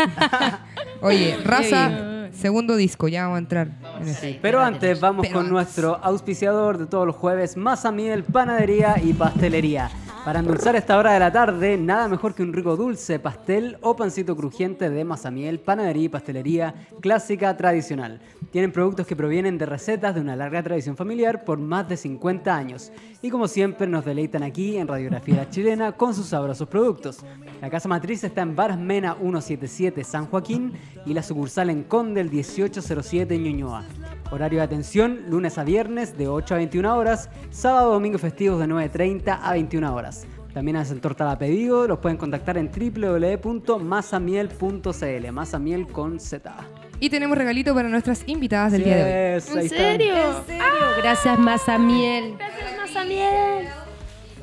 Oye, raza, segundo disco, ya vamos a entrar. en eso.
Pero antes vamos
Pero
con
antes.
nuestro auspiciador de todos los jueves, Masa Miel, Panadería y Pastelería. Para endulzar esta hora de la tarde, nada mejor que un rico dulce, pastel o pancito crujiente de masa miel, panadería y pastelería clásica tradicional. Tienen productos que provienen de recetas de una larga tradición familiar por más de 50 años. Y como siempre nos deleitan aquí en Radiografía Chilena con sus sabrosos productos. La casa matriz está en Varas Mena 177 San Joaquín y la sucursal en Conde el 1807 Ñuñoa. Horario de atención, lunes a viernes de 8 a 21 horas, sábado, domingo y festivos de 9.30 a 21 horas. También hacen torta a pedido, los pueden contactar en www.masamiel.cl, masamiel con Z.
Y tenemos regalito para nuestras invitadas del día de hoy.
Yes, ahí
¿En serio?
Gracias, Masa Miel.
Gracias, Masa Miel.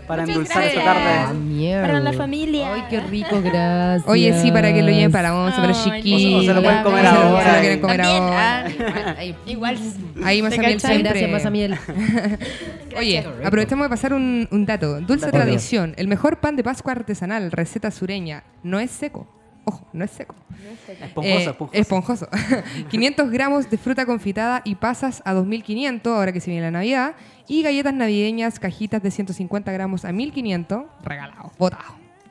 Para
Muchas
endulzar esta
gracias.
tarde.
Miel.
Para la familia.
Ay, qué rico, gracias.
Oye, sí, para que lo lleven para once, para
Ay,
chiquillos.
o se lo pueden comer
O se lo-
ahora.
se lo quieren comer
También,
ahora.
ah, Igual.
Ahí más
¿Te
miel
cachai?
siempre.
Gracias, Masa Miel.
Oye, aprovechamos de pasar un, un dato. Dulce
Dato.
tradición. El mejor pan de Pascua artesanal, receta sureña. No es seco. Ojo, no es seco.
Esponjoso,
Eh,
esponjoso.
esponjoso. 500 gramos de fruta confitada y pasas a 2.500, ahora que se viene la Navidad. Y galletas navideñas, cajitas de 150 gramos a 1.500, regalado, botado.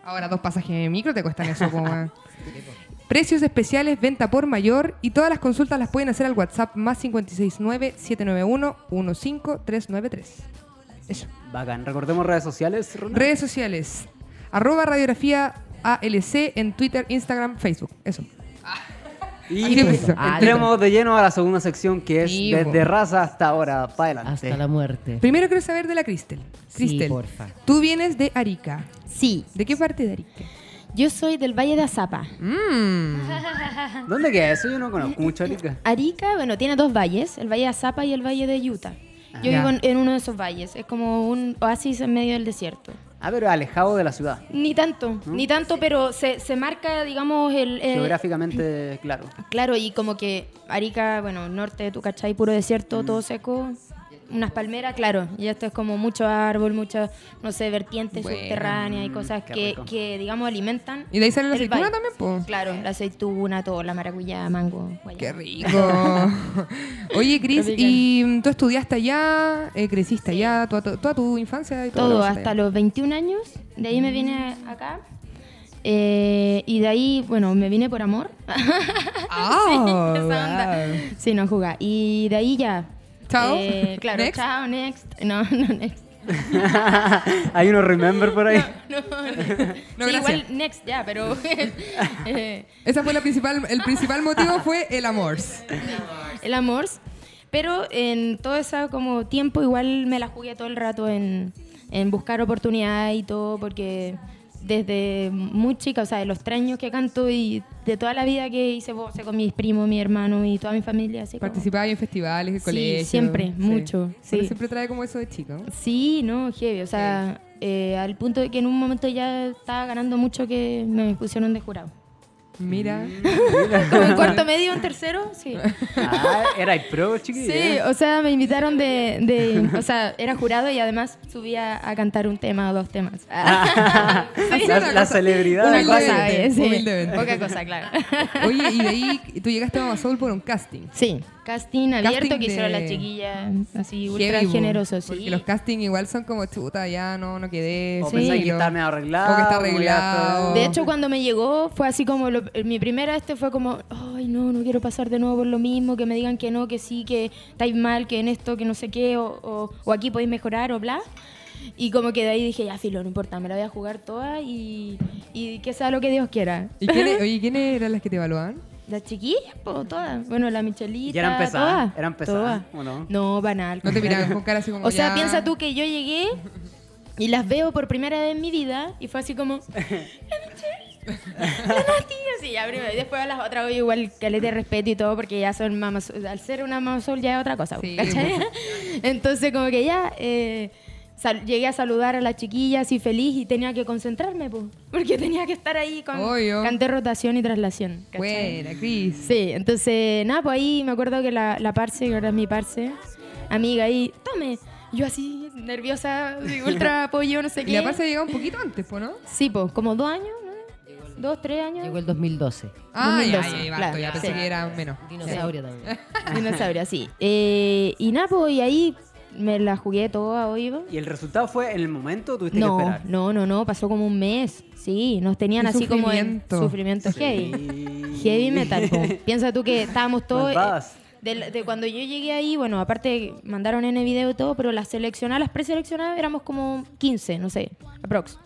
Ahora dos pasajes de micro te cuestan eso. como. Precios especiales, venta por mayor y todas las consultas las pueden hacer al WhatsApp más 569-791-15393. Eso.
Bacán. Recordemos redes sociales, Ronald.
Redes sociales. Arroba radiografía ALC en Twitter, Instagram, Facebook. Eso.
Y entremos de lleno a la segunda sección que es desde raza hasta ahora, para adelante.
Hasta la muerte.
Primero quiero saber de la Cristel.
Sí,
Cristel,
porfa.
tú vienes de Arica.
Sí.
¿De qué parte de Arica?
Yo soy del Valle de Azapa.
Mmm.
¿Dónde queda eso? Yo no conozco mucho Arica.
Arica, bueno, tiene dos valles, el Valle de Azapa y el Valle de Utah. Yo
Ya.
vivo en, en uno de esos valles, es como un oasis en medio del desierto.
Ah, pero alejado de la ciudad.
Ni tanto, ni tanto, pero se, se marca, digamos, el... el-
Geográficamente, claro.
Claro, y como que Arica, bueno, norte, tu cachai, puro desierto, todo seco, unas palmeras, claro, y esto es como mucho árbol, muchas, no sé, vertientes
Bueno,
subterráneas y cosas que, que, digamos, alimentan.
¿Y de ahí sale la aceituna también, po?
Claro, la aceituna, todo, la maracuyá, mango.
Qué rico. Oye, Cris, ¿y tú estudiaste allá? eh, ¿Creciste allá? Toda, tu- toda tu infancia? Y
Todo,
cosa
hasta
allá?
los 21 años, de ahí me vine acá. eh, y de ahí, bueno, me vine por amor.
Ah,
Esa onda.
wow.
Sí, no jugar. Y de ahí ya.
Chao.
Eh, claro,
Next.
chao, next. No, no, next.
Hay unos remember por ahí.
No,
No,
sí,
gracias.
igual next ya, pero eh,
Esa fue la principal, el principal motivo fue el amor.
el amor. Pero en todo ese como tiempo igual me la jugué todo el rato en, en buscar oportunidad y todo, porque desde muy chica, o sea, de los tres años que canto y de toda la vida que hice voces con mis primos, mi hermano y toda mi familia. Así como-
Participaba en festivales, en
Sí,
colegios.
siempre, mucho,
Pero siempre trae como eso de chico.
Sí, no, heavy. O sea, eh, al punto de que en un momento ya estaba ganando mucho que me pusieron de jurado.
Mira.
Como en cuarto medio, en tercero, sí.
Ah, era el pro, chiquillo.
Sí, o sea, me invitaron de, de- O sea, era jurado y además subía a cantar un tema o dos temas.
La, la celebridad.
Una cosa, sí. Poca cosa, claro.
Oye, y de ahí tú llegaste a Mamazol por un casting.
Sí, casting abierto
Casting
que hicieron
de-
las chiquillas, así ultra
Heavy,
generosos,
Porque
sí.
los castings igual son como chuta, ya no, no quedé.
O
Sí.
pensáis que está medio arreglado.
O que está arreglado.
De hecho, cuando me llegó fue así como lo- mi primera este fue como, ay no, no quiero pasar de nuevo por lo mismo, que me digan que no, que sí, que estáis mal, que en esto, que no sé qué, o, o- o aquí podéis mejorar o bla. Y como que de ahí dije, ya filo, no importa, me la voy a jugar toda y, y que sea lo que Dios quiera.
¿Y quiénes, oye, ¿quiénes eran las que te evaluaban?
Las chiquillas, pues todas. Bueno, la Michelita.
¿Y eran pesadas?
todas,
¿Eran pesadas o no?
No, banal.
No te miraban con cara así como.
O sea,
ya-
piensa tú que yo llegué y las veo por primera vez en mi vida y fue así como, la Michelle, la Nati, así ya primero. Y después a las otras, oye, igual que le de respeto y todo porque ya son mamás, al ser una mamazol ya es otra cosa,
Sí,
¿cachai? Entonces como que ya eh, sal- llegué a saludar a las chiquillas y feliz y tenía que concentrarme, po, porque tenía que estar ahí con
Obvio.
canté rotación y traslación. ¿cachai?
Buena, Cris.
Sí, entonces, nada, pues ahí me acuerdo que la, la parce, que ahora es mi parce, amiga, ahí, tome. Yo así, nerviosa, así, ultra apoyo, no sé
Y
qué.
la parte llegó un poquito antes, po, ¿no?
Sí, pues, como dos años. Dos, tres años.
Llegó el 2012.
Ah, ya,
2012,
ya, ya,
claro,
ya pensé
sí.
que era menos.
Dinosaurio también.
Dinosaurio, sí. Eh, y nada, pues, y ahí me la jugué toda, oído.
¿Y el resultado fue en el momento o tuviste que
No,
esperar?
no, no, no, pasó como un mes. Sí, nos tenían así como en
sufrimiento.
sufrimiento heavy. Heavy metal. po. Piensa tú que estábamos todos. eh, de, de cuando yo llegué ahí, bueno, aparte mandaron N video y todo, pero las seleccionadas, las preseleccionadas éramos como 15, no sé, aprox.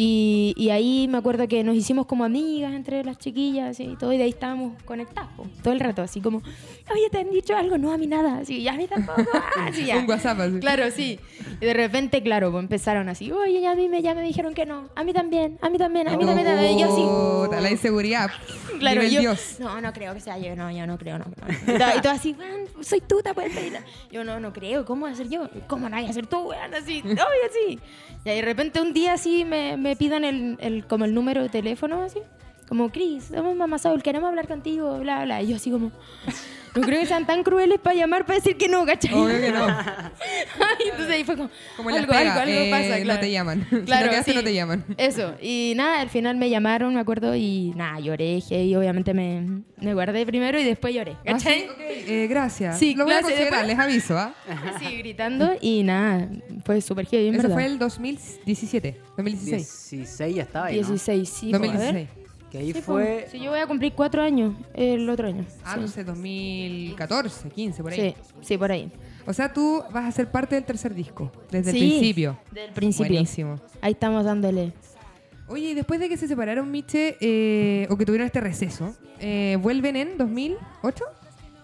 Y, y ahí me acuerdo que nos hicimos como amigas entre las chiquillas y todo, y de ahí estábamos conectadas po, todo el rato, así como, oye, ¿te han dicho algo? No, a mí nada, así, ya a mí tampoco, ah, así ya.
Un WhatsApp así.
Claro, sí. Y de repente, claro, pues empezaron así, oye, ya a mí me, ya me dijeron que no, a mí también, a mí también, a mí también, y yo así.
La inseguridad.
Claro, yo,
Dios.
no, no creo que sea yo, no, yo no creo, no. no. Y todo- Y todo así, weón, soy tú, te puedes pedir. Yo no, no creo, ¿cómo va a ser yo? ¿Cómo no voy a ser tú, weón? Así, obvio, así. Y de repente un día así me, me pidan el, el, como el número de teléfono, así. Como, Cris, somos mamá queremos hablar contigo, bla, bla. Y yo así como, no creo que sean tan crueles para llamar para decir que no, ¿cachai?
Obvio que no.
Ay, entonces ahí fue como,
Como
algo,
pega,
algo, algo
eh,
pasa,
no
claro.
te llaman. Si no
Claro, sí.
no te llaman.
Eso, y nada, al final me llamaron, me acuerdo, y nada, lloré, y obviamente me, me guardé primero y después lloré,
Ah,
¿cachai?
sí, ok, eh, gracias.
Sí,
Lo voy a considerar,
después-
les aviso, ¿ah?
Sí, gritando, y nada, fue súper heavy,
Eso
verdad.
fue el 2017, 2016.
16 ya estaba ahí, ¿no?
16, sí, pues, a ver.
2016.
Que ahí
Sí,
fue...
pues, sí, yo voy a cumplir cuatro años el otro año.
Ah,
sí.
no sé, 2014, 15, por ahí.
Sí, sí, por ahí.
O sea, tú vas a ser parte del tercer disco, desde
Sí,
el principio.
Del principio.
Buenísimo.
Ahí estamos dándole.
Oye, y después de que se separaron Miche, eh, o que tuvieron este receso, eh, ¿vuelven en 2008?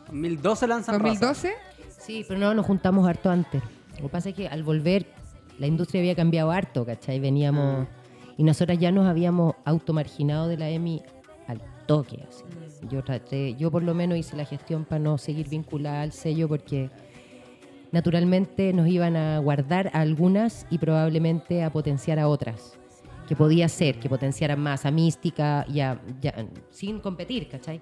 2012 lanzan Raza.
¿2012?
Sí, pero no nos juntamos harto antes. Lo que pasa es que al volver, la industria había cambiado harto, ¿cachai? Veníamos. Y nosotras ya nos habíamos automarginado de la EMI al toque. así. Yo traté, yo por lo menos hice la gestión para no seguir vinculada al sello porque naturalmente nos iban a guardar a algunas y probablemente a potenciar a otras. Que podía ser, que potenciaran más a Mística, y a- ya, sin competir, ¿cachai?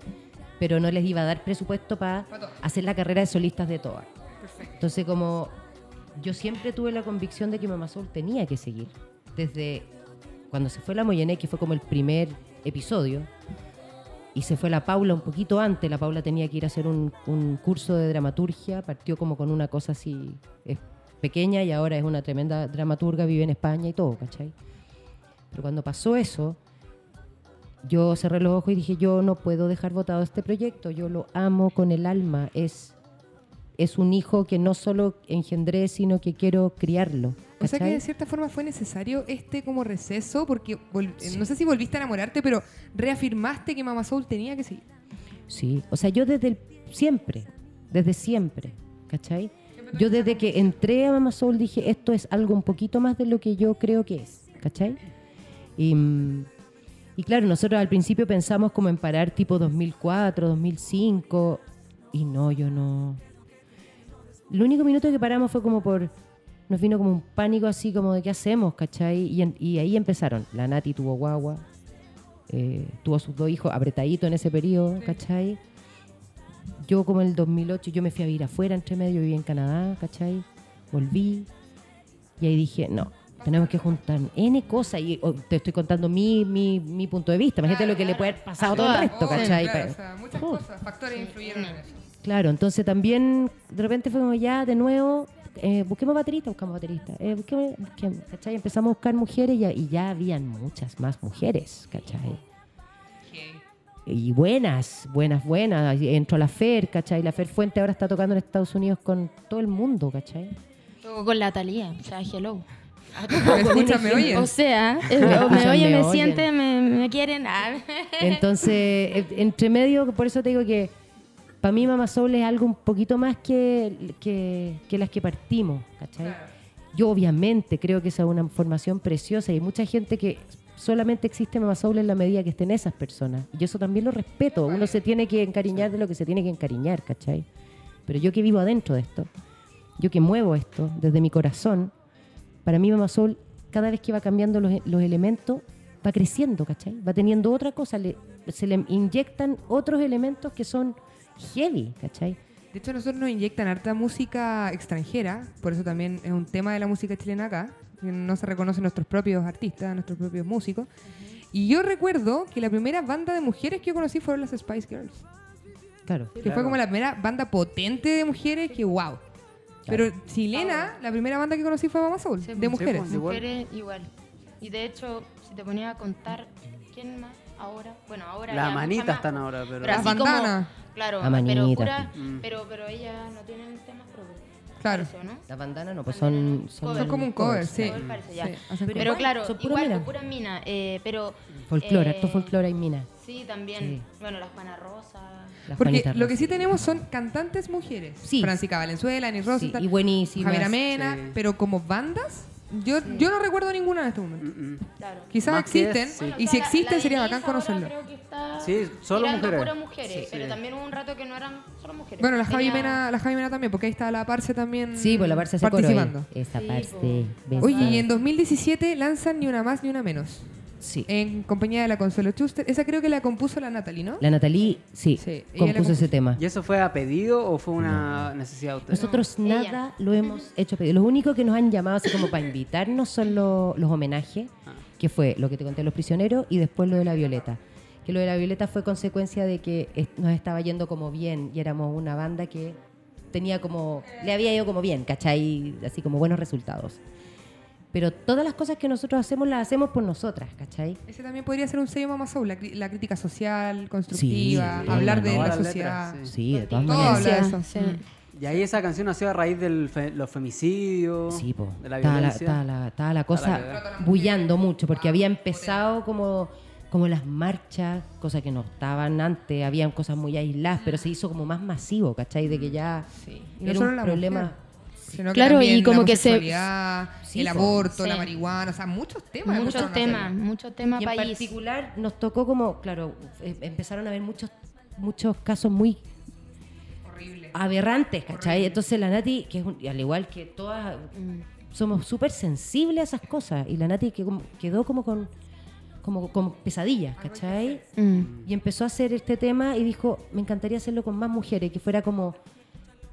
Pero no les iba a dar presupuesto para hacer la carrera de solistas de todas. Entonces, como yo siempre tuve la convicción de que Mama Soul tenía que seguir. Desde cuando se fue la Moyené, que fue como el primer episodio, y se fue la Paula un poquito antes. La Paula tenía que ir a hacer un, curso de dramaturgia, partió como con una cosa así pequeña y ahora es una tremenda dramaturga, vive en España y todo, ¿cachai? Pero cuando pasó eso, yo cerré los ojos y dije, yo no puedo dejar votado este proyecto, yo lo amo con el alma, es, es un hijo que no solo engendré, sino que quiero criarlo.
O sea que de cierta forma fue necesario este como receso, porque eh, no sé si volviste a enamorarte, pero reafirmaste que Mama Soul tenía que seguir.
Sí, o sea, yo desde el, siempre, desde siempre, ¿cachai? Yo desde que entré a Mama Soul dije, esto es algo un poquito más de lo que yo creo que es, ¿cachai? Y, mm, y claro, nosotros al principio pensamos como en parar tipo 2004, 2005, y no, yo no... El único minuto que paramos fue como por... Nos vino como un pánico así como de qué hacemos, ¿cachai? Y, en- y ahí empezaron. La Nati tuvo guagua, eh, tuvo sus dos hijos apretaditos en ese periodo, ¿cachai? Yo como en el 2008, yo me fui a vivir afuera entre medio, viví en Canadá, ¿cachai? Volví y ahí dije, no, tenemos que juntar N cosas y oh, te estoy contando mi, mi, mi punto de vista. Imagínate lo que le puede haber pasado a todo el resto,
Oh,
¿cachai?
claro,
Pero-
o sea, muchas cosas, factores influyeron en eso.
Claro, entonces también de repente fue como ya de nuevo, eh, busquemos baterista, buscamos baterista, eh, busquemos, busquemos, ¿cachai? Empezamos a buscar mujeres y ya, y ya habían muchas más mujeres, ¿cachai? Y buenas, buenas, buenas. Y Entró la Fer, ¿cachai? La Fer Fuente ahora está tocando en Estados Unidos con todo el mundo, ¿cachai?
Tocó con la Talía, o sea, hello.
¿Me escuchan? ¿Me oyen?
O sea, eh, o me oye,
me
me
oyen.
siente, me, me quieren. ah.
Entonces, eh, entre medio, por eso te digo que para mí Mama Soul es algo un poquito más que, que, que las que partimos, ¿cachai? Yo obviamente creo que esa es una formación preciosa y hay mucha gente que solamente existe Mama Soul en la medida que estén esas personas. Y yo eso también lo respeto. Uno se tiene que encariñar de lo que se tiene que encariñar, ¿cachai? Pero yo que vivo adentro de esto, yo que muevo esto desde mi corazón, para mí Mama Soul, cada vez que va cambiando los, los elementos, va creciendo, ¿cachai? Va teniendo otra cosa, le- se le inyectan otros elementos que son heavy, ¿cachai?
De hecho, a nosotros nos inyectan harta música extranjera, por eso también es un tema de la música chilena acá, no se reconocen nuestros propios artistas, nuestros propios músicos. Y yo recuerdo que la primera banda de mujeres que yo conocí fueron las Spice Girls,
Claro.
que fue como la primera banda potente de mujeres que wow. Pero chilena, la primera banda que conocí fue Mama Soul,
Sí,
de
pues.
mujeres.
Sí, Igual.
Mujeres igual. Y de hecho, si te ponía a contar, ¿quién más ahora? Bueno, ahora
Las manitas están
pues.
ahora, pero.
Pero
Las bandanas.
Claro,
La
pero,
manita.
pura-
Mm.
pero, pero ellas no tienen temas propios.
Claro.
Parece, ¿o ¿no?
Las bandanas no, pues son...
Son
Son como un cover, sí.
Cover parece, ya.
Sí, hacen
Pero, claro,
son pura
igual,
mina.
pues, pura mina. eh, pero.
Folclore,
eh,
harto folclore y mina.
Sí, también.
Sí.
Bueno, las Juana Rosa.
Las
Porque lo que sí tenemos son cantantes mujeres.
Sí.
Francisca Valenzuela, Ani Rosa,
Sí, y buenísimas.
Javiera Mena,
Sí.
pero como bandas, yo, yo no recuerdo ninguna en este momento.
Mm, mm.
Claro.
Quizás
Más
existen,
es, sí.
Bueno,
y si
la-
existen
la
sería bacán conocerlo.
creo que está
Sí, solo mujeres.
puras mujeres,
Sí,
pero
sí.
también hubo un rato que no eran solo mujeres.
Bueno, la Javi,
Tenía-
Mena, la Javi Mena también, porque ahí está la Parce también
Sí, pues la parte se coro
participando.
Esa
Sí,
parte.
po.
Oye, y en 2017 lanzan Ni Una Más Ni Una Menos,
Sí.
en compañía de la Consuelo Schuster. Esa creo que la compuso la Natalie, ¿no?
La Natalie, sí,
Sí, ella la
compuso
compuso.
ese tema.
¿Y eso fue a pedido o fue una necesidad de ustedes?
Nosotros
No, ella.
nada lo hemos hecho pedido. Lo único que nos han llamado así como para invitarnos son lo- los homenajes,
Ah.
que fue lo que te conté, los prisioneros, y después lo de la Violeta. Que lo de la Violeta fue consecuencia de que nos estaba yendo como bien y éramos una banda que tenía como, le había ido como bien, ¿cachai? Así como buenos resultados. Pero todas las cosas que nosotros hacemos las hacemos por nosotras, ¿cachai?
Ese también podría ser un sello Mama Soul, la, crítica social, constructiva,
Sí,
hablar de la sociedad.
letras,
Sí, de todas
Todo
maneras.
de eso.
Sí.
Y ahí esa canción nació a raíz de los femicidios,
Sí, po.
de la
estaba, la,
violencia.
estaba la- estaba la
la
cosa bullando mucho, porque había empezado como, como las marchas, cosas que no estaban antes, habían cosas muy aisladas, pero se hizo como más masivo, ¿cachai? De que ya
Sí. Y
era
solo
un
la
problema.
mujer, sino que
Claro, y como
la
que se-
Sí,
el aborto, la marihuana, o sea, muchos temas.
Muchos temas, muchos temas
Y en
país.
particular nos tocó como, claro, eh, empezaron a haber muchos, muchos casos muy
Horrible.
aberrantes, ¿cachai? Entonces la Nati, que es un- y al igual que todas, somos súper sensibles a esas cosas. Y la Nati que como- quedó como con, como con pesadillas, ¿cachai?
Mm.
Y empezó a hacer este tema y dijo, me encantaría hacerlo con más mujeres, que fuera como,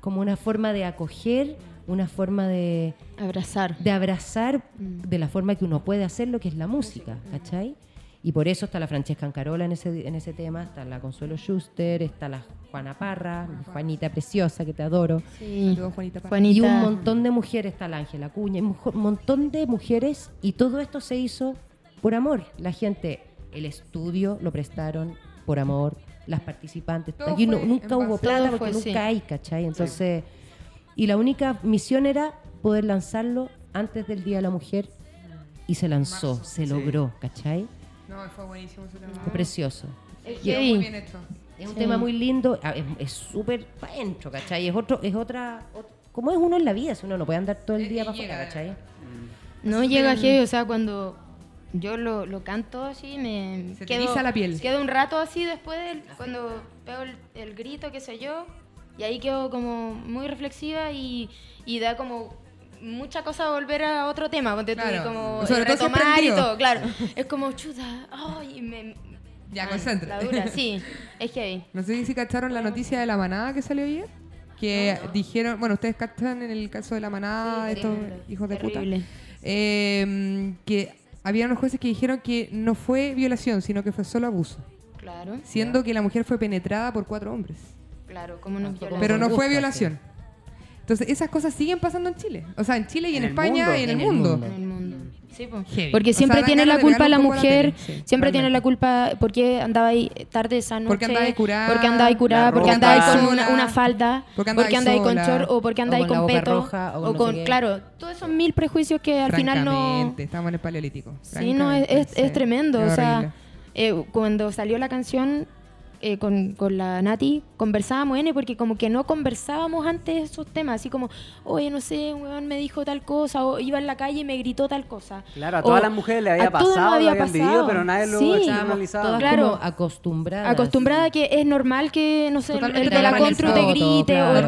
como una forma de acoger, una forma de,
Abrazar.
de abrazar de la forma que uno puede hacerlo, que es la música, ¿cachai? Y por eso está la Francesca Ancarola en ese, en ese tema, está la Consuelo Schuster, está la Juana Parra, mi Juanita preciosa, que te adoro.
Sí.
Saludos, Juanita Parra.
Juanita.
Y un montón de mujeres, está la Ángela Cuña, un mo- montón de mujeres, y todo esto se hizo por amor. La gente, el estudio lo prestaron por amor, las participantes.
Todo
Aquí no- nunca hubo plata
Todo
porque
fue,
nunca
sí.
hay, ¿cachai? Entonces, y la única misión era poder lanzarlo antes del Día de la Mujer, y se lanzó, se logró, ¿cachai?
No, fue buenísimo ese tema.
Fue precioso.
Es
muy bien hecho.
Es un
Sí.
tema muy lindo, ah, es- súper para adentro, ¿cachai? Es, otro, es otra, ot- como es uno en la vida, si uno no puede andar todo el día para afuera. ¿cachai?
No llega heavy, o sea, cuando yo lo, lo canto así, me
Se te eriza la piel.
Quedo un rato así después, del- cuando veo el, el grito, qué sé yo, y ahí quedo como muy reflexiva y, y da como mucha cosa volver a otro tema, ponte
Claro.
como
Sobre
retomar y todo, claro. Es como, chuta, ay, me...
Ya,
Ah. La dura, sí, es heavy.
No sé si cacharon la noticia de la manada que salió ayer. Que dijeron, bueno, ustedes cachan en el caso de la manada, de estos hijos de puta.
terrible.
eh, que había unos jueces que dijeron que no fue violación, sino que fue solo abuso.
Claro,
Siendo que la mujer fue penetrada por cuatro hombres.
claro, como nos violan.
Pero no fue violación. Entonces, esas cosas siguen pasando en Chile. O sea, en Chile y en, España
mundo.
y en,
En
el
el
mundo.
mundo.
en el mundo. Sí.
Heavy.
Porque
O sea,
siempre tiene la culpa la mujer,
tele, sí,
siempre tiene la culpa porque andaba ahí tarde esa noche,
Porque andaba ahí curada,
porque andaba ahí curada, porque andaba ahí con una, falda,
porque andaba ahí
andaba ahí con short o porque andaba
o
ahí
con
peto
roja, o con
o
no
con
sé qué.
claro, todos esos mil prejuicios que al final no
estamos en el paleolítico.
Sí, no, es, es, tremendo.
Es
o sea, eh, cuando salió la canción eh, con, con la Nati, conversábamos N porque como que no conversábamos antes esos temas, así como, oye, no sé, un weón me dijo tal cosa, o iba en la calle y me gritó tal cosa.
Claro, a
O
todas las mujeres le había pasado,
había
habían vivido,
pasado.
pero nadie lo
Sí.
externalizaba.
Todas
Claro.
como.
Acostumbrada a que es normal que, no sé, el- de la contru te
todo,
grite
claro.
o,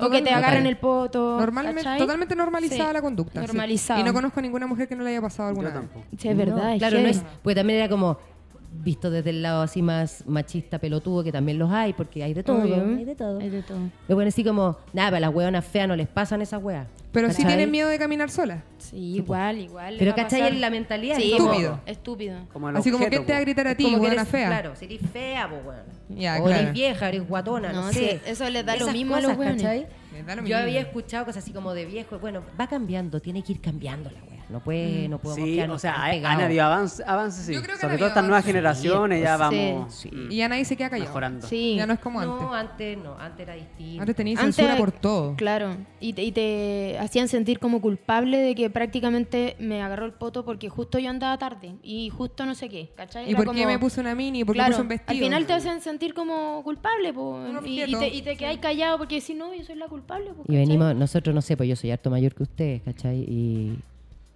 que, o que te agarren el poto.
Normalmente, totalmente normalizada
Sí,
la conducta. sí.
Normalizado.
Y no conozco a ninguna mujer que no le haya pasado alguna
Yo tampoco.
Sí, es verdad.
No,
es
claro, no es, porque también era como visto desde el lado así más machista, pelotudo, que también los hay, porque hay de todo,
Obvio.
hay de todo.
Hay de todo.
Me ponen así como, nada, pero a las hueonas feas no les pasan esas weas.
Pero sí
¿cachai?
tienen miedo de caminar sola.
Sí, igual, igual.
Pero ¿cachai?
pasar.
En la mentalidad
Sí,
es como-
Estúpido.
Estúpido.
Como
Así como que te va a gritar a ti,
como eres-
fea.
Claro, si eres fea, pues bueno.
Ya,
o
claro.
eres vieja, eres guatona, no,
No,
sé.
sí, eso les da lo mismo a los.
¿cachai?
Da lo
Yo había escuchado cosas así como de viejo. Bueno, va cambiando, tiene que ir cambiando la wea. No puede, no podemos
Sí,
quedarnos
o sea, han habido avances, avances sí.
Yo creo que
Sobre todo estas nuevas generaciones ya
Sí,
vamos
sí.
mm,
Y ya nadie se queda callado.
mejorando.
Sí.
Ya no es como antes.
No, antes no, antes era distinto.
Antes tenías
Antes-
censura por todo.
Claro, y te, y te hacían sentir como culpable de que prácticamente me agarró el poto porque justo yo andaba tarde y justo no sé qué, ¿cachai?
¿Y
Era
por qué me puse una mini? ¿Y por qué
Claro,
puse un vestido?
al final te hacen sentir como culpable po, y, te, y te quedáis callado porque si no, yo soy la culpable. Po,
Y venimos, nosotros, no sé, pues yo soy harto mayor que ustedes, ¿cachai? Y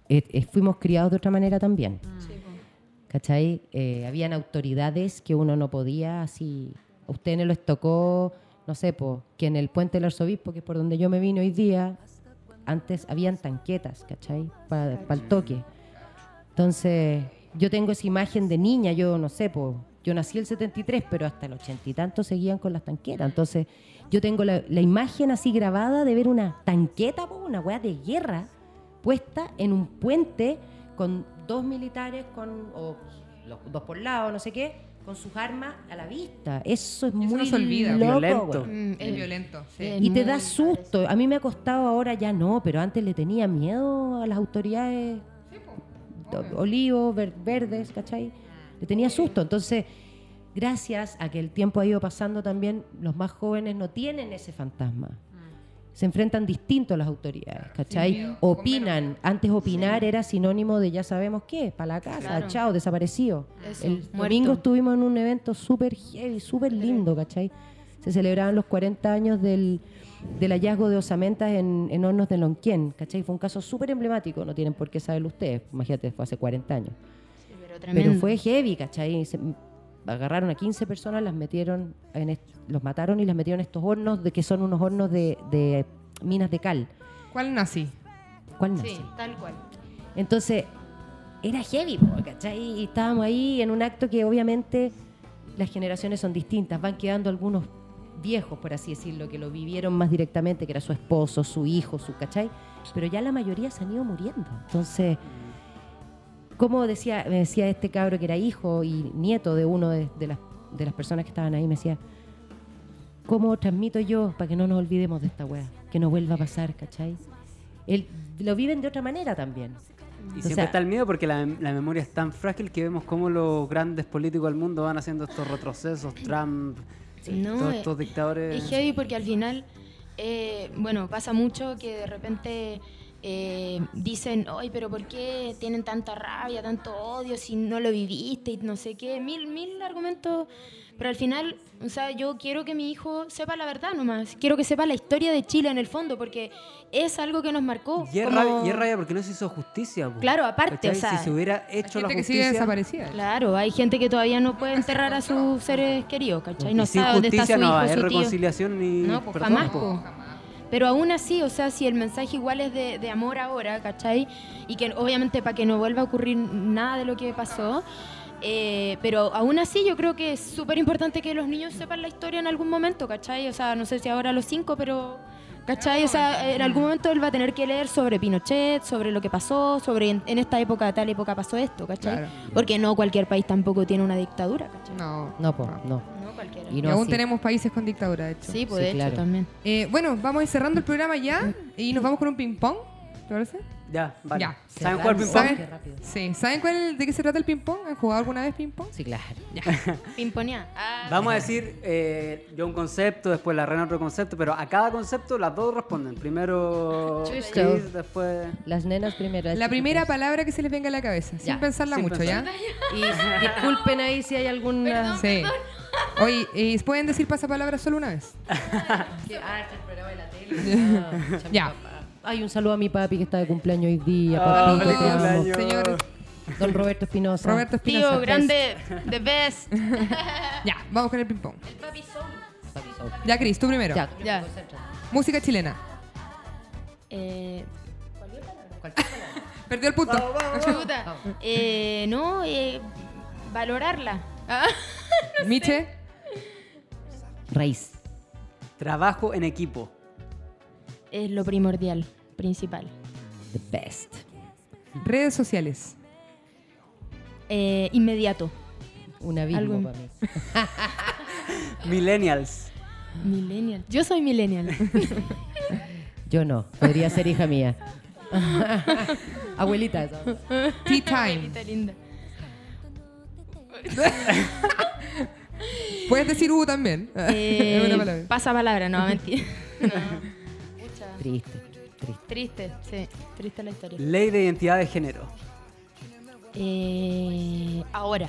eh, eh, fuimos criados de otra manera también.
Sí, po.
¿Cachai? Eh, habían autoridades que uno no podía así. A ustedes no les tocó, no sé, pues, que en el puente del arzobispo, que es por donde yo me vine hoy día, antes habían tanquetas, ¿cachai? Para el toque. Entonces, yo tengo esa imagen de niña, yo no sé, pues, yo nací el 73, pero hasta el 80 y tanto seguían con las tanquetas. Entonces, yo tengo la, la imagen así grabada de ver una tanqueta, po, una weá de guerra, puesta en un puente con dos militares, con, o los dos por lado, no sé qué, con sus armas a la vista. Eso es
eso
muy
no se olvida.
loco,
Violento.
Mm,
Es violento, sí.
es
Y te da susto. A mí me ha costado ahora ya no, pero antes le tenía miedo a las autoridades do- olivos, ver- verdes, ¿cachai? Le tenía susto. Entonces, gracias a que el tiempo ha ido pasando también, los más jóvenes no tienen ese fantasma. Se enfrentan distinto a las autoridades, ¿cachai?
miedo,
Opinan. Antes opinar era sinónimo de ya sabemos qué, para la casa,
Claro.
chao, desaparecido.
Eso,
el
muerto.
domingo estuvimos en un evento súper heavy, súper lindo, ¿cachai? Se celebraban los 40 años del, del hallazgo de osamentas en, en hornos de Lonquén, ¿cachai? Fue un caso súper emblemático, no tienen por qué saberlo ustedes, imagínate, fue hace 40 años.
Pero tremendo.
Pero fue heavy, ¿cachai? Se- agarraron a 15 personas, las metieron, en los mataron y las metieron en estos hornos, de que son unos hornos de, de minas de cal.
¿Cuál nací?
¿Cuál nace?
Sí, tal cual.
Entonces, era heavy, ¿cachai? Y estábamos ahí en un acto que obviamente las generaciones son distintas, van quedando algunos viejos, por así decirlo, que lo vivieron más directamente, que era su esposo, su hijo, su, ¿cachai? Pero ya la mayoría se han ido muriendo. Entonces, como decía, me decía este cabro que era hijo y nieto de uno de, de las, de las personas que estaban ahí, me decía, ¿cómo transmito yo para que no nos olvidemos de esta weá? Que no vuelva a pasar, ¿cachai? Él, lo viven de otra manera también.
Y
O
siempre
sea-
está el miedo porque la, la memoria es tan frágil que vemos cómo los grandes políticos del mundo van haciendo estos retrocesos, Trump,
No,
todos estos dictadores.
Es heavy porque al final, eh, bueno, pasa mucho que de repente eh, dicen, ay, pero ¿por qué tienen tanta rabia, tanto odio si no lo viviste y no sé qué? Mil, mil argumentos. Pero al final, o sea, yo quiero que mi hijo sepa la verdad nomás. Quiero que sepa la historia de Chile en el fondo porque es algo que nos marcó.
Y es,
como-
rabia, y es rabia porque no se hizo justicia. po.
Claro, aparte, o sea,
si se hubiera
Hay
hecho la
gente que sigue
justicia,
desaparecida.
Claro, hay gente que todavía no puede enterrar a sus seres queridos, ¿cachai? No
y sin
sabe dónde está
justicia
su
no
hijo,
haber
su tío.
reconciliación ni
No, pues
perdón,
jamás,
po.
Pero aún así, o sea, si el mensaje igual es de, de amor ahora, ¿cachai? Y que obviamente para que no vuelva a ocurrir nada de lo que pasó, eh, pero aún así yo creo que es súper importante que los niños sepan la historia en algún momento, ¿cachai? O sea, no sé si ahora a los cinco, pero... ¿Cachai? O sea, en algún momento él va a tener que leer sobre Pinochet, sobre lo que pasó, sobre en, en esta época, tal época pasó esto, ¿cachai?
Claro.
Porque no cualquier país tampoco tiene una dictadura, ¿cachai?
No.
No, po, no.
No cualquiera.
Y
Y
no
aún
así.
tenemos países con dictadura, de hecho.
Sí, pues
Sí,
de hecho
claro.
también.
Eh, bueno, vamos cerrando el programa ya y nos vamos con un ping-pong. ¿Te parece?
Ya, vale.
Ya.
¿Saben jugar ping-pong?
Sí. ¿Saben cuál, de qué se trata el ping-pong? ¿Han jugado alguna vez ping-pong?
Sí, claro.
Pimponea. Ah,
Vamos a decir eh, yo un concepto, después la reina otro concepto, pero a cada concepto las dos responden. Primero. Chris, después...
Las nenas primero. las
La primera palabra que se les venga a la cabeza, sin
Ya,
pensarla
sin
mucho,
pensar.
¿ya?
Y disculpen ahí si hay alguna.
Sí. Oye, ¿y pueden decir pasapalabra solo una vez?
Ah, este es el programa de la tele. Ah,
Ya.
Papá. Ay, un saludo a mi papi que está de cumpleaños hoy día.
Ah,
Papito,
feliz
te amo.
Señores,
Don Roberto Espinosa.
Roberto Espinosa.
Tío, grande, the best.
Ya, vamos con el ping-pong.
Papi Soul.
Ya, Cris, tú primero.
Ya,
Ya.
Música chilena.
Eh,
Cualquier palabra.
Perdió el punto.
chuta. Eh, no, eh, valorarla.
Miche,
Raíz.
Trabajo en equipo.
Es lo primordial, principal.
The best.
redes sociales.
Eh, inmediato.
Un abismo
Algo-
para mí.
Millennials.
Millennial. Yo soy millennial.
Yo no. Podría ser hija mía. Abuelita.
Tea time.
Abuelita linda.
Puedes decir U también.
Eh,
es una palabra.
pasa palabra, no, mentira. No.
Triste. Triste.
Triste, sí, triste la historia.
Ley de identidad de género.
Eh, ahora,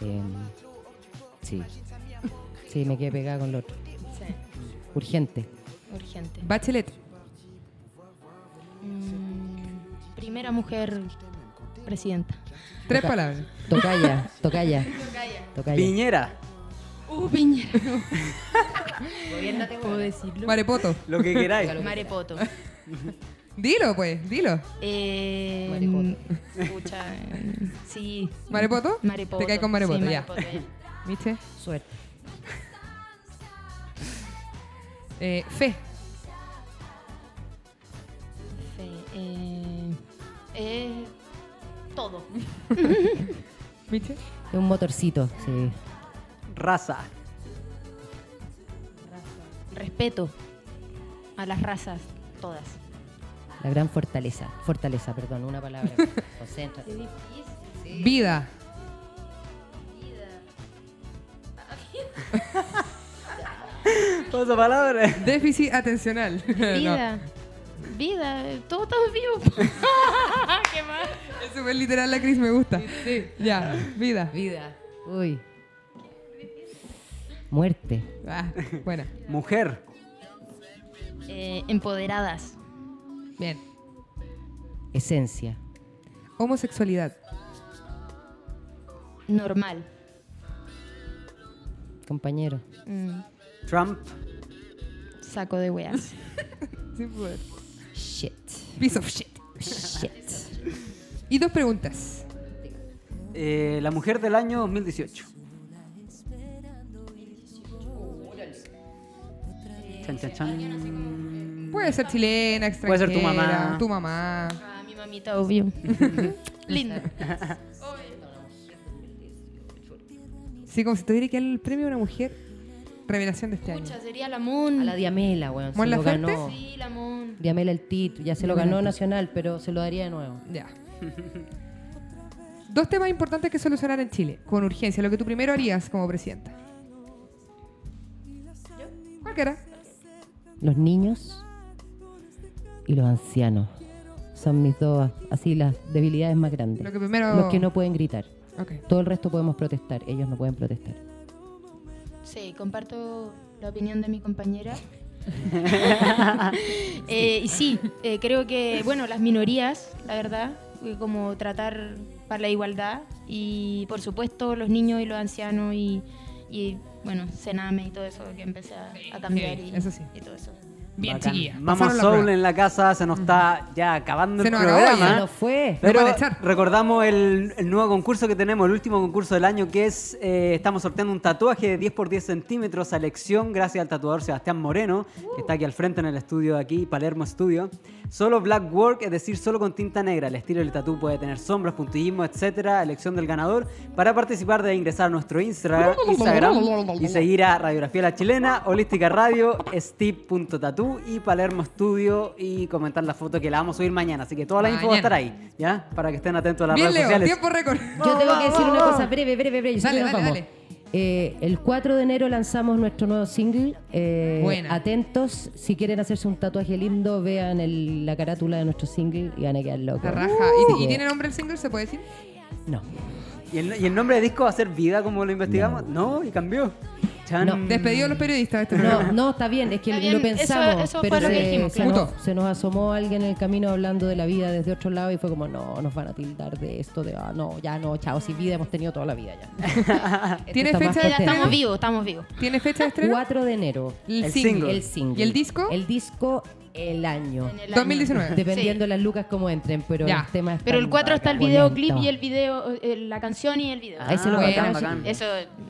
Em, sí. Sí, me quedé pegada con lo otro.
sí,
Urgente.
urgente.
Bachelet.
Mm, primera mujer presidenta.
Tres palabras.
Tocaya. Tocaya. Tocaya.
Piñera.
Uh, Piñera. ¿Puedo decirlo?
Marepoto.
Lo que queráis.
Marepoto.
Dilo, pues, dilo.
Eh,
Marepoto.
Eh, sí.
¿Marepoto?
Marepoto.
Te caes con Marepoto,
sí,
ya.
Marepoto, ya.
Miche.
Suerte.
Eh, fe.
Sí, eh, eh, todo.
Miche.
Es un motorcito, sí.
Raza.
Respeto a las razas, todas.
La gran fortaleza. Fortaleza, perdón, una palabra. Concéntrate.
Vida.
Otra palabra.
Déficit atencional. No,
Vida. Vida, todos estamos vivos. ¿Qué más?
es súper literal la Cris, me gusta. Ya, vida.
Vida. Uy. Muerte.
Ah, buena.
Mujer.
Eh, empoderadas.
Bien.
Esencia.
Homosexualidad.
Normal.
Compañero.
Mm,
Trump.
saco de weas.
Sin poder.
Shit.
Piece of shit.
Shit.
Y dos preguntas.
Eh, la mujer del año 2018. Chan, chan, chan.
Puede ser chilena, extranjera.
Puede ser tu mamá.
Tu mamá.
Ah, mi mamita, obvio. Linda.
Sí, como si te diera que el premio a una mujer. Revelación de este año.
Pucha, sería la Moon.
A la Diamela, weón. Se
¿Mon
lo ganó.
Sí, la Moon.
Diamela el título. Ya se lo ganó Nacional, pero se lo daría de nuevo.
Ya. Dos temas importantes que solucionar en Chile, con urgencia, lo que tú primero harías como presidenta. Cualquiera.
Los niños y los ancianos. Son mis dos, así las debilidades más grandes.
Lo que primero.
Los que no pueden gritar. Todo el resto podemos protestar. Ellos no pueden protestar.
Sí, comparto la opinión de mi compañera. Eh, y sí, eh, creo que, bueno, las minorías, la verdad, eh, como tratar para la igualdad y, por supuesto, los niños y los ancianos y, y, bueno, Sename y todo eso que empecé a, a cambiar
sí,
y,
eso sí.
y todo eso.
Bien,
Bacán.
chiquilla. La
Soul
prueba.
en la casa, se nos está ya acabando
Se
el
nos acabó
programa.
ya.
No fue.
Pero recordamos el, el nuevo concurso que tenemos, el último concurso del año, que es, eh, estamos sorteando un tatuaje de 10 por 10 centímetros a elección, gracias al tatuador Sebastián Moreno, que está aquí al frente en el estudio de aquí, Palermo Studio. Solo black work, es decir, solo con tinta negra. El estilo del tatú puede tener sombras, puntillismo, etcétera. Elección del ganador. Para participar debe ingresar a nuestro Instra- Instagram y seguir a Radiografía La Chilena, Holística Radio, steve.tatú y Palermo Studio y comentar la foto que la vamos a subir mañana. Así que toda la info va a estar ahí, ¿ya? Para que estén atentos a las
Bien,
redes
Leo,
sociales.
tiempo récord.
Yo tengo que decir una cosa breve, breve, breve. Yo
Dale, dale, dale.
Eh, el 4 de enero lanzamos nuestro nuevo single. eh,
Buena.
Atentos, si quieren hacerse un tatuaje lindo, vean el- la carátula de nuestro single y van a quedar locos.
La raja. ¿Y, tiene nombre el single? ¿Se puede decir?
No.
¿Y el, y el nombre de disco va a ser Vida, como lo investigamos? No, y cambió. Chan.
No.
Despedido a los periodistas este
No, no, está bien, es que
Está
lo
bien,
pensamos,
eso
pero
fue lo que
se,
dijimos,
se
claro.
nos, se nos asomó alguien en el camino hablando de la vida desde otro lado y fue como, no, nos van a tildar de esto, de, ah, no, ya no, chao, si vida hemos tenido toda la vida ya. Esto
¿Tiene fecha de
Ya
potente.
estamos vivos, estamos vivos.
¿Tiene fecha de estreno?
4 de enero.
El
El
single.
single.
El single.
¿Y el disco?
El disco
el año.
En el año.
2019.
Dependiendo
Sí.
las lucas como entren, pero
Ya.
el tema
Pero el
tan
4 está el videoclip y el video, eh, la canción y el video.
Ahí se lo
Ah,
bacán,
bacán, bacán.
Eso,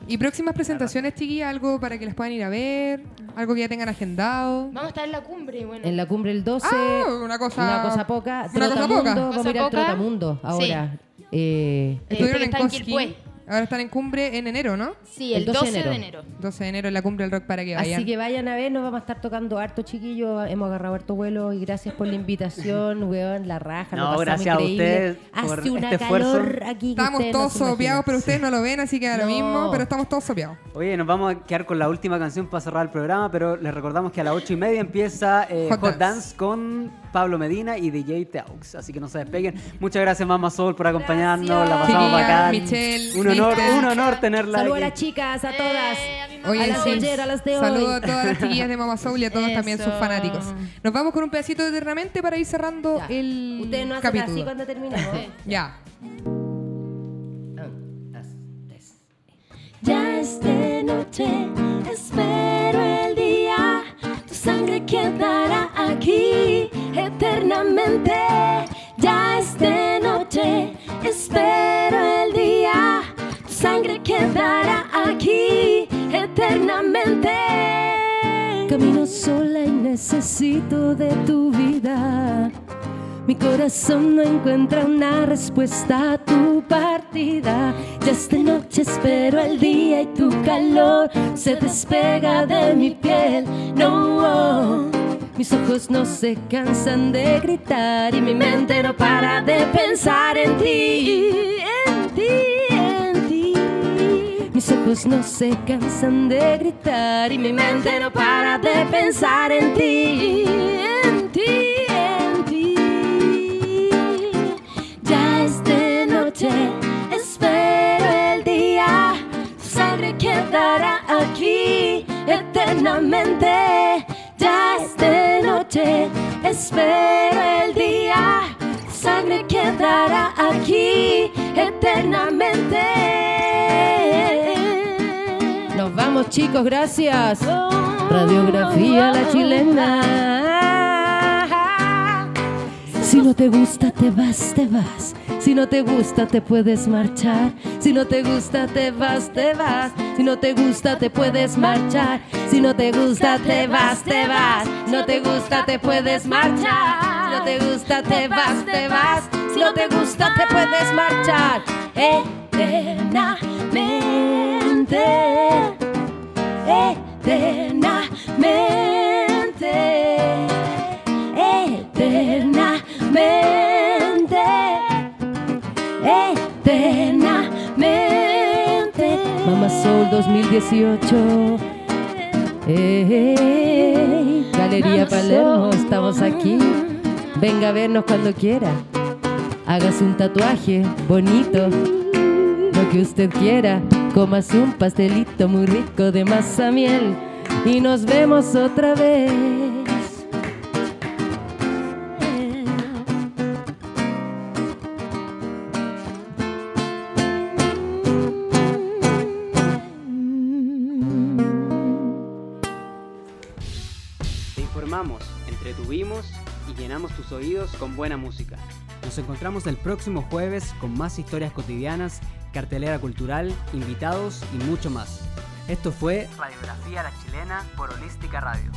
¿Y próximas presentaciones, chiquillas? ¿Algo para que las puedan ir a ver? ¿Algo que ya tengan agendado?
vamos a estar en la cumbre, bueno.
En la cumbre el 12.
Ah, una cosa-
Una cosa poca.
una cosa poca.
Vamos a ir al. Trotamundo ahora. Eh,
Estuvieron en Cosquín. Ahora están en cumbre en enero, ¿no?
sí, el, 12 de enero.
12 de enero en la cumbre del rock para que vayan.
Así que vayan a ver, nos vamos a estar tocando harto, chiquillos. Hemos agarrado harto vuelo y gracias por la invitación, weón, la raja.
No, gracias a ustedes por
Hace una
este esfuerzo.
calor aquí. que
Estamos
no
todos
imaginan.
sopeados, pero ustedes no lo ven, así que
No.
mismo, pero estamos todos sopeados.
Oye, nos vamos a quedar con la última canción para cerrar el programa, pero les recordamos que a las ocho y media empieza eh,
Hot
Hot,
Dance.
Dance. con Pablo Medina y DJ Teux. Así que no se despeguen. Muchas gracias, Mama Soul, por acompañarnos. La pasamos bacán.
Michelle,
un honor, un honor tenerla.
Saludos a las chicas, a todas.
Eh, a.
Oye,
las
sí.
a las de hoy.
Saludos a todas las chiquillas de Mama Soul y a todos también sus fanáticos. Nos vamos con un pedacito de Eternamente para ir cerrando
Ya.
el
Ustedes no hacen
capítulo.
así cuando terminamos.
Ya.
Ya es de noche, espero el día. Tu sangre quedará aquí eternamente. Ya es de noche, espero el día. Tu sangre quedará aquí eternamente. Camino sola y necesito de tu vida. Mi corazón no encuentra una respuesta a tu partida. Ya esta noche espero el día y tu calor se despega de mi piel. No, mis ojos no se cansan de gritar y mi mente no para de pensar en ti, en ti, en ti. Mis ojos no se cansan de gritar y mi mente no para de pensar en ti, en ti, en ti. Ya es de noche, espero el día. Tu sangre quedará aquí eternamente. Ya es de noche, espero el día. Sangre quedará aquí eternamente.
Nos vamos, chicos, gracias. Radiografía la chilena.
Si no te gusta, te vas, te vas. Si no te gusta, te puedes marchar. Si no te gusta, te vas, te vas. Si no te gusta, te puedes marchar. Si no te gusta, te vas, te vas. Si no te gusta, te puedes marchar. Si no te gusta, te vas, te vas. Si no te gusta, te puedes marchar. Eternamente. Eternamente. Eternamente. Eternamente.
Mama Soul 2018. Ey, Galería Palermo, estamos aquí. Venga a vernos cuando quiera. Hágase un tatuaje bonito, lo que usted quiera. Cómase un pastelito muy rico de masa miel y nos vemos otra vez.
Llenamos tus oídos con buena música. Nos encontramos el próximo jueves con más historias cotidianas, cartelera cultural, invitados y mucho más. Esto fue Radiografía La Chilena por Holística Radio.